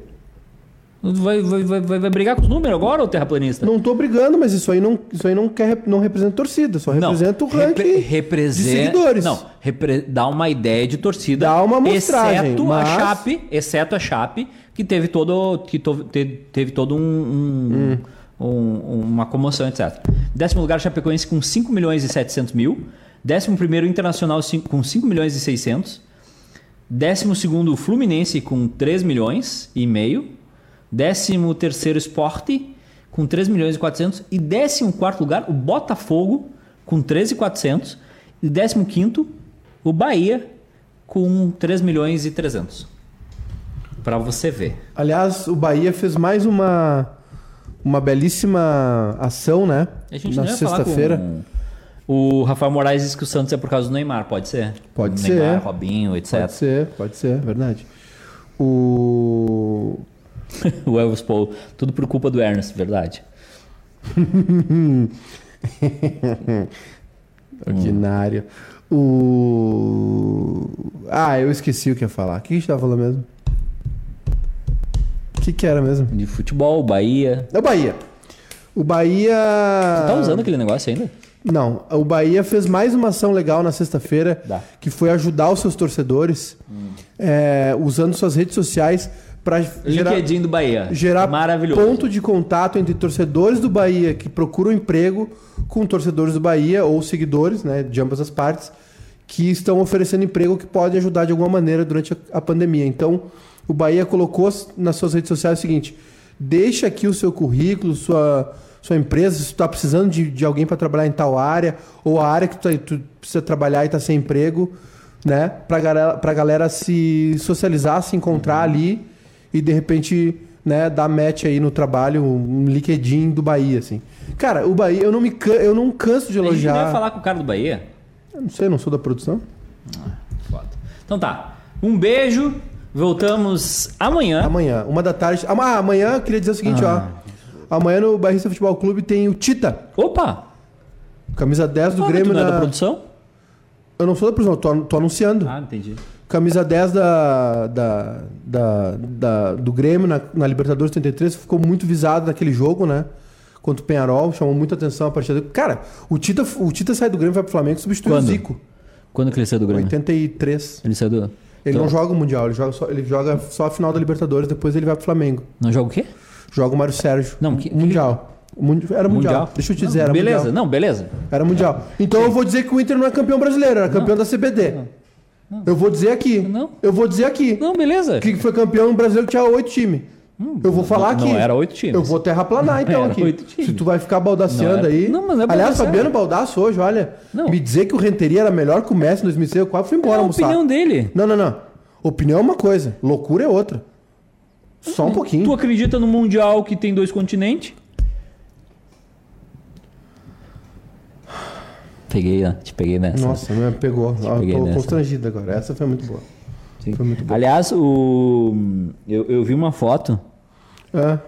Vai, vai, vai, vai, brigar com os números agora, ô terraplanista? Não tô brigando, mas isso aí não, isso aí não, quer, não representa torcida, só representa o ranking repre- representa, de seguidores. Não, repre- dá uma ideia de torcida. Dá uma amostragem, exceto mas- a Chape, exceto a Chape, que teve todo, que to- te- teve todo um, um- um- uma comoção, etc. Décimo lugar, Chapecoense com 5 milhões e 700 mil. Décimo primeiro, Internacional com 5 milhões e 600. Décimo segundo, Fluminense com 3 milhões e meio. Décimo terceiro, Esporte com 3 milhões e 400. E décimo quarto lugar, o Botafogo com 13,400. E décimo quinto, o Bahia com 3 milhões e 300. Pra você ver. Aliás, o Bahia fez mais uma uma belíssima ação, né? A gente Na sexta-feira. com... O Rafael Moraes disse que o Santos é por causa do Neymar, pode ser? Pode Neymar, ser. Robinho, etc. Pode ser, pode ser, verdade. O o Elvis Paul, tudo por culpa do Ernest, verdade. ordinário. O Ah, eu esqueci o que ia falar. O que a gente tava falando mesmo? O que que era mesmo? De futebol, Bahia. É o Bahia. O Bahia. Tá usando aquele negócio ainda? Não, o Bahia fez mais uma ação legal na sexta-feira, que foi ajudar os seus torcedores, é, usando suas redes sociais para gerar, LinkedIn do Bahia. gerar Maravilhoso. ponto de contato entre torcedores do Bahia que procuram emprego com torcedores do Bahia ou seguidores, né, de ambas as partes, que estão oferecendo emprego que pode ajudar de alguma maneira durante a, a pandemia. Então, o Bahia colocou nas suas redes sociais o seguinte: deixa aqui o seu currículo, sua sua empresa, se tu está precisando de, de alguém para trabalhar em tal área, ou a área que tu, tá- tu precisa trabalhar e está sem emprego, né? Para galera, pra galera se socializar, se encontrar ali e de repente, né, dar match aí no trabalho, um LinkedIn do Bahia, assim. Cara, o Bahia, eu não me can- eu não canso de A gente não ia elogiar. falar com o cara do Bahia? Eu não sei, eu não sou da produção. Foda. Então tá. Um beijo. Voltamos amanhã. Amanhã, uma da tarde. Ah, amanhã eu queria dizer o seguinte, Ah. ó. Amanhã no Barrista Futebol Clube tem o Tita, Opa! camisa 10 do Ah, mas Grêmio tu não é da na... produção? Eu não sou da produção, tô, tô anunciando. Ah, entendi. Camisa 10 da, da, da, da- do Grêmio na, na Libertadores 33 ficou muito visado naquele jogo, né? Contra o Penharol, chamou muita atenção a partida. Cara, o Tita, o Tita sai do Grêmio e vai pro Flamengo e substitui Quando? o Zico. Quando que ele saiu do Grêmio? 83. Ele saiu do... Ele Então- não joga o Mundial, ele joga, só, ele joga só a final da Libertadores, depois ele vai pro Flamengo. Não joga o quê? Joga o Mário Sérgio. Não, que- Mundial. Era mundial. Deixa eu te dizer, era beleza, Mundial. não, beleza. Era Mundial. Então eu vou dizer que o Inter não é campeão brasileiro, era campeão da CBD. Eu vou dizer aqui. Não. Eu vou dizer aqui. Não, beleza. Que foi campeão brasileiro que tinha oito times. eu vou falar não aqui. era oito times. Eu vou terraplanar então Era aqui. oito times. Se tu vai ficar baldaciando Não era- aí. Não, mas é Aliás. Fabiano Baldaço hoje, olha. Não. Me dizer que o Renteria era melhor que o Messi em 2006, eu quase fui É embora a almoçar. opinião dele. Não, não, não. Opinião é uma coisa, loucura é outra. Só um pouquinho. Tu acredita no Mundial que tem dois continentes? Peguei, né? Te peguei nessa. Nossa, me pegou. Ah, peguei tô nessa. constrangido agora. Essa foi muito boa. Sim. Foi muito bom. Aliás, o... eu, eu vi uma foto É.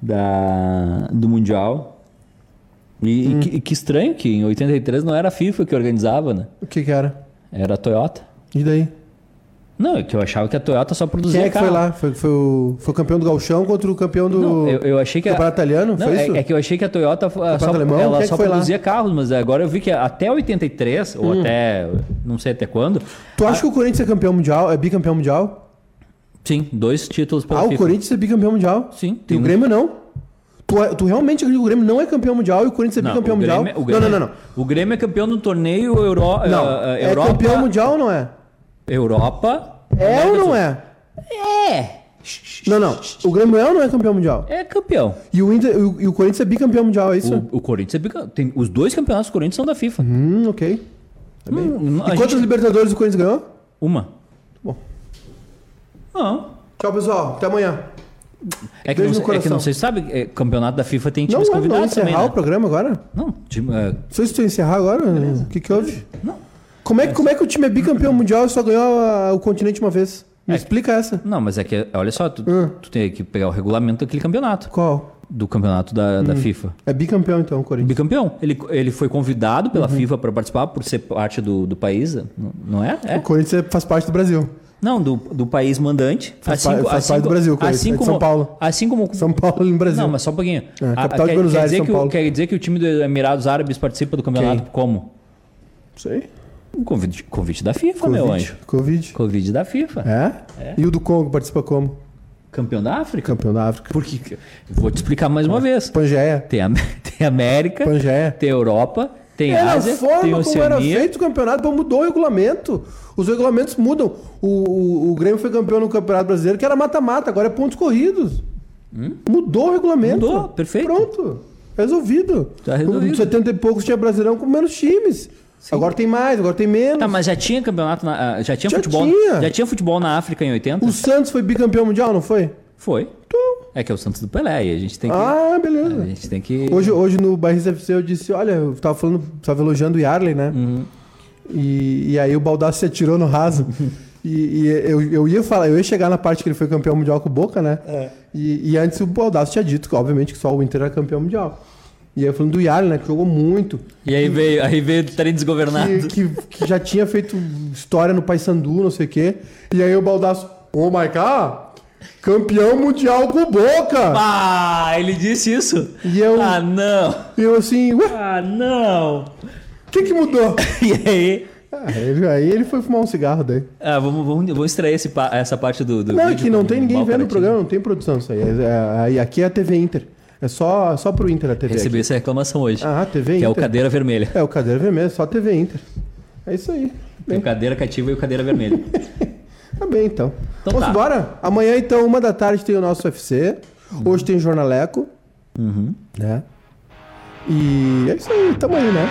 da... do Mundial. E, Hum. e que, que estranho que em 83 não era a FIFA que organizava, né? O que que era? Era a Toyota. E daí? Não, é que eu achava que a Toyota só produzia Quem é que carro. foi lá? Foi, foi, o, foi o campeão do Galchão contra o campeão do Não, eu, eu achei que a... Campeonato Italiano? Não, foi é, isso? é que eu achei que a Toyota só, alemão? ela é só foi lá? produzia carros, mas agora eu vi que até 83, ou Hum. até não sei até quando. Tu acha que o Corinthians é campeão mundial? É bicampeão mundial? Sim, dois títulos pela ah, o FIFA. Corinthians é bicampeão mundial? Sim, E o Grêmio não? Tu, é- tu realmente acredita que o Grêmio não é campeão mundial e o Corinthians é bicampeão o mundial? Grêmio- o não, Grêmio- não, não, não. O Grêmio é campeão do torneio Euro, Não, é Europa. campeão mundial ou não é? Europa. É ou não é? É. Não, não. O Grêmio é não é campeão mundial? É campeão. E o, Inter, o, e o Corinthians é bicampeão mundial, é isso? O, o Corinthians é bicampeão. Tem, os dois campeonatos do Corinthians são da FIFA. Hum, ok. Hum, a E quantas gente- Libertadores o Corinthians ganhou? Uma. Bom. Não. Tchau, pessoal. Até amanhã. É que, Beijo não, é que não sei se sabe, é, campeonato da FIFA tem Não, times não convidados encerrar também, né? o programa agora? Não, time, é, Só se tu encerrar agora, o que que houve? não. Como é, que- como é que o time é bicampeão mundial e só ganhou a- o continente uma vez? Me explica essa. Não, mas é que, olha só, tu, Hum. tu tem que pegar o regulamento daquele campeonato. Qual? Do campeonato da, Hum. da FIFA. É bicampeão então, o Corinthians. Bicampeão. Ele, ele foi convidado Uhum. pela FIFA para participar, por ser parte do, do país, não- não é? É. O Corinthians é- faz parte do Brasil. Não, do, do país mandante. Faz pa- faz parte do Brasil, Corinthians. assim É de como, São Paulo. Assim como. São Paulo no Brasil. Não, mas só um pouquinho. É, A- capital de quer, Buenos Aires, dizer São que, o- Paulo. Quer dizer que o time dos Emirados Árabes participa do campeonato Quem? como? Isso aí. Um convite, convite da FIFA, meu Covid. anjo. Covid. Convite da FIFA. É? E o do Congo participa como? Campeão da África? Campeão da África. Por quê? Vou te explicar mais uma vez. Pangeia. Tem, a, tem América, Pangeia. tem Europa, tem Era a Ásia, forma tem como era Oceania. feito o campeonato, mudou o regulamento. Os regulamentos mudam. O, o, o Grêmio foi campeão no Campeonato Brasileiro, que era mata-mata, agora é pontos corridos. Mudou o regulamento. Hum? Mudou, perfeito. Pronto. Resolvido. Tá resolvido. Com 70 e poucos tinha Brasileirão com menos times. Agora tem mais, agora tem menos. Tá, mas já tinha campeonato, na, ah, já tinha Já futebol, tinha. já tinha futebol na África em 80? O Santos foi bicampeão mundial, não foi? Foi. Então. É que é o Santos do Pelé e a gente tem que Ah, a beleza. gente tem que Hoje, hoje no Barris FC eu disse, olha, eu tava falando, tava elogiando o Yarley, né? Uhum. E, e aí o Baldassi se atirou no raso. e e eu, eu ia falar, eu ia chegar na parte que ele foi campeão mundial com o Boca, né? E, e antes o Baldassi tinha dito, que, obviamente, que só o Inter era campeão mundial. E aí falando do Yarley, né? Que jogou muito. E aí veio, aí veio o trem desgovernado. Que, que, que já tinha feito história no Paysandu, não sei o quê. E aí o Baldasso, ô, oh, God, campeão mundial com Boca! Ah, ele disse isso? E eu- Ah, não. E eu assim, ué, Ah, não. o que que mudou? E aí? Ah, ele- aí ele foi fumar um cigarro daí. Ah, vamos, vamos, vamos extrair esse essa parte do, do Não, é vídeo que não tem ninguém vendo o programa, não tem produção isso aí. É, é, aí aqui é a TV Inter. É só, só pro Inter a TV. Recebi aqui. essa reclamação hoje. Ah, TV que Inter. é o cadeira vermelha. É o cadeira vermelha, só TV Inter. É isso aí. Tem o cadeira cativa e o cadeira vermelha. Tá bem, então. Então Vamos tá. embora? Amanhã, então, uma da tarde tem o nosso UFC. Hoje tem Jornaleco. Uhum. Né? E é isso aí, tamo aí, né?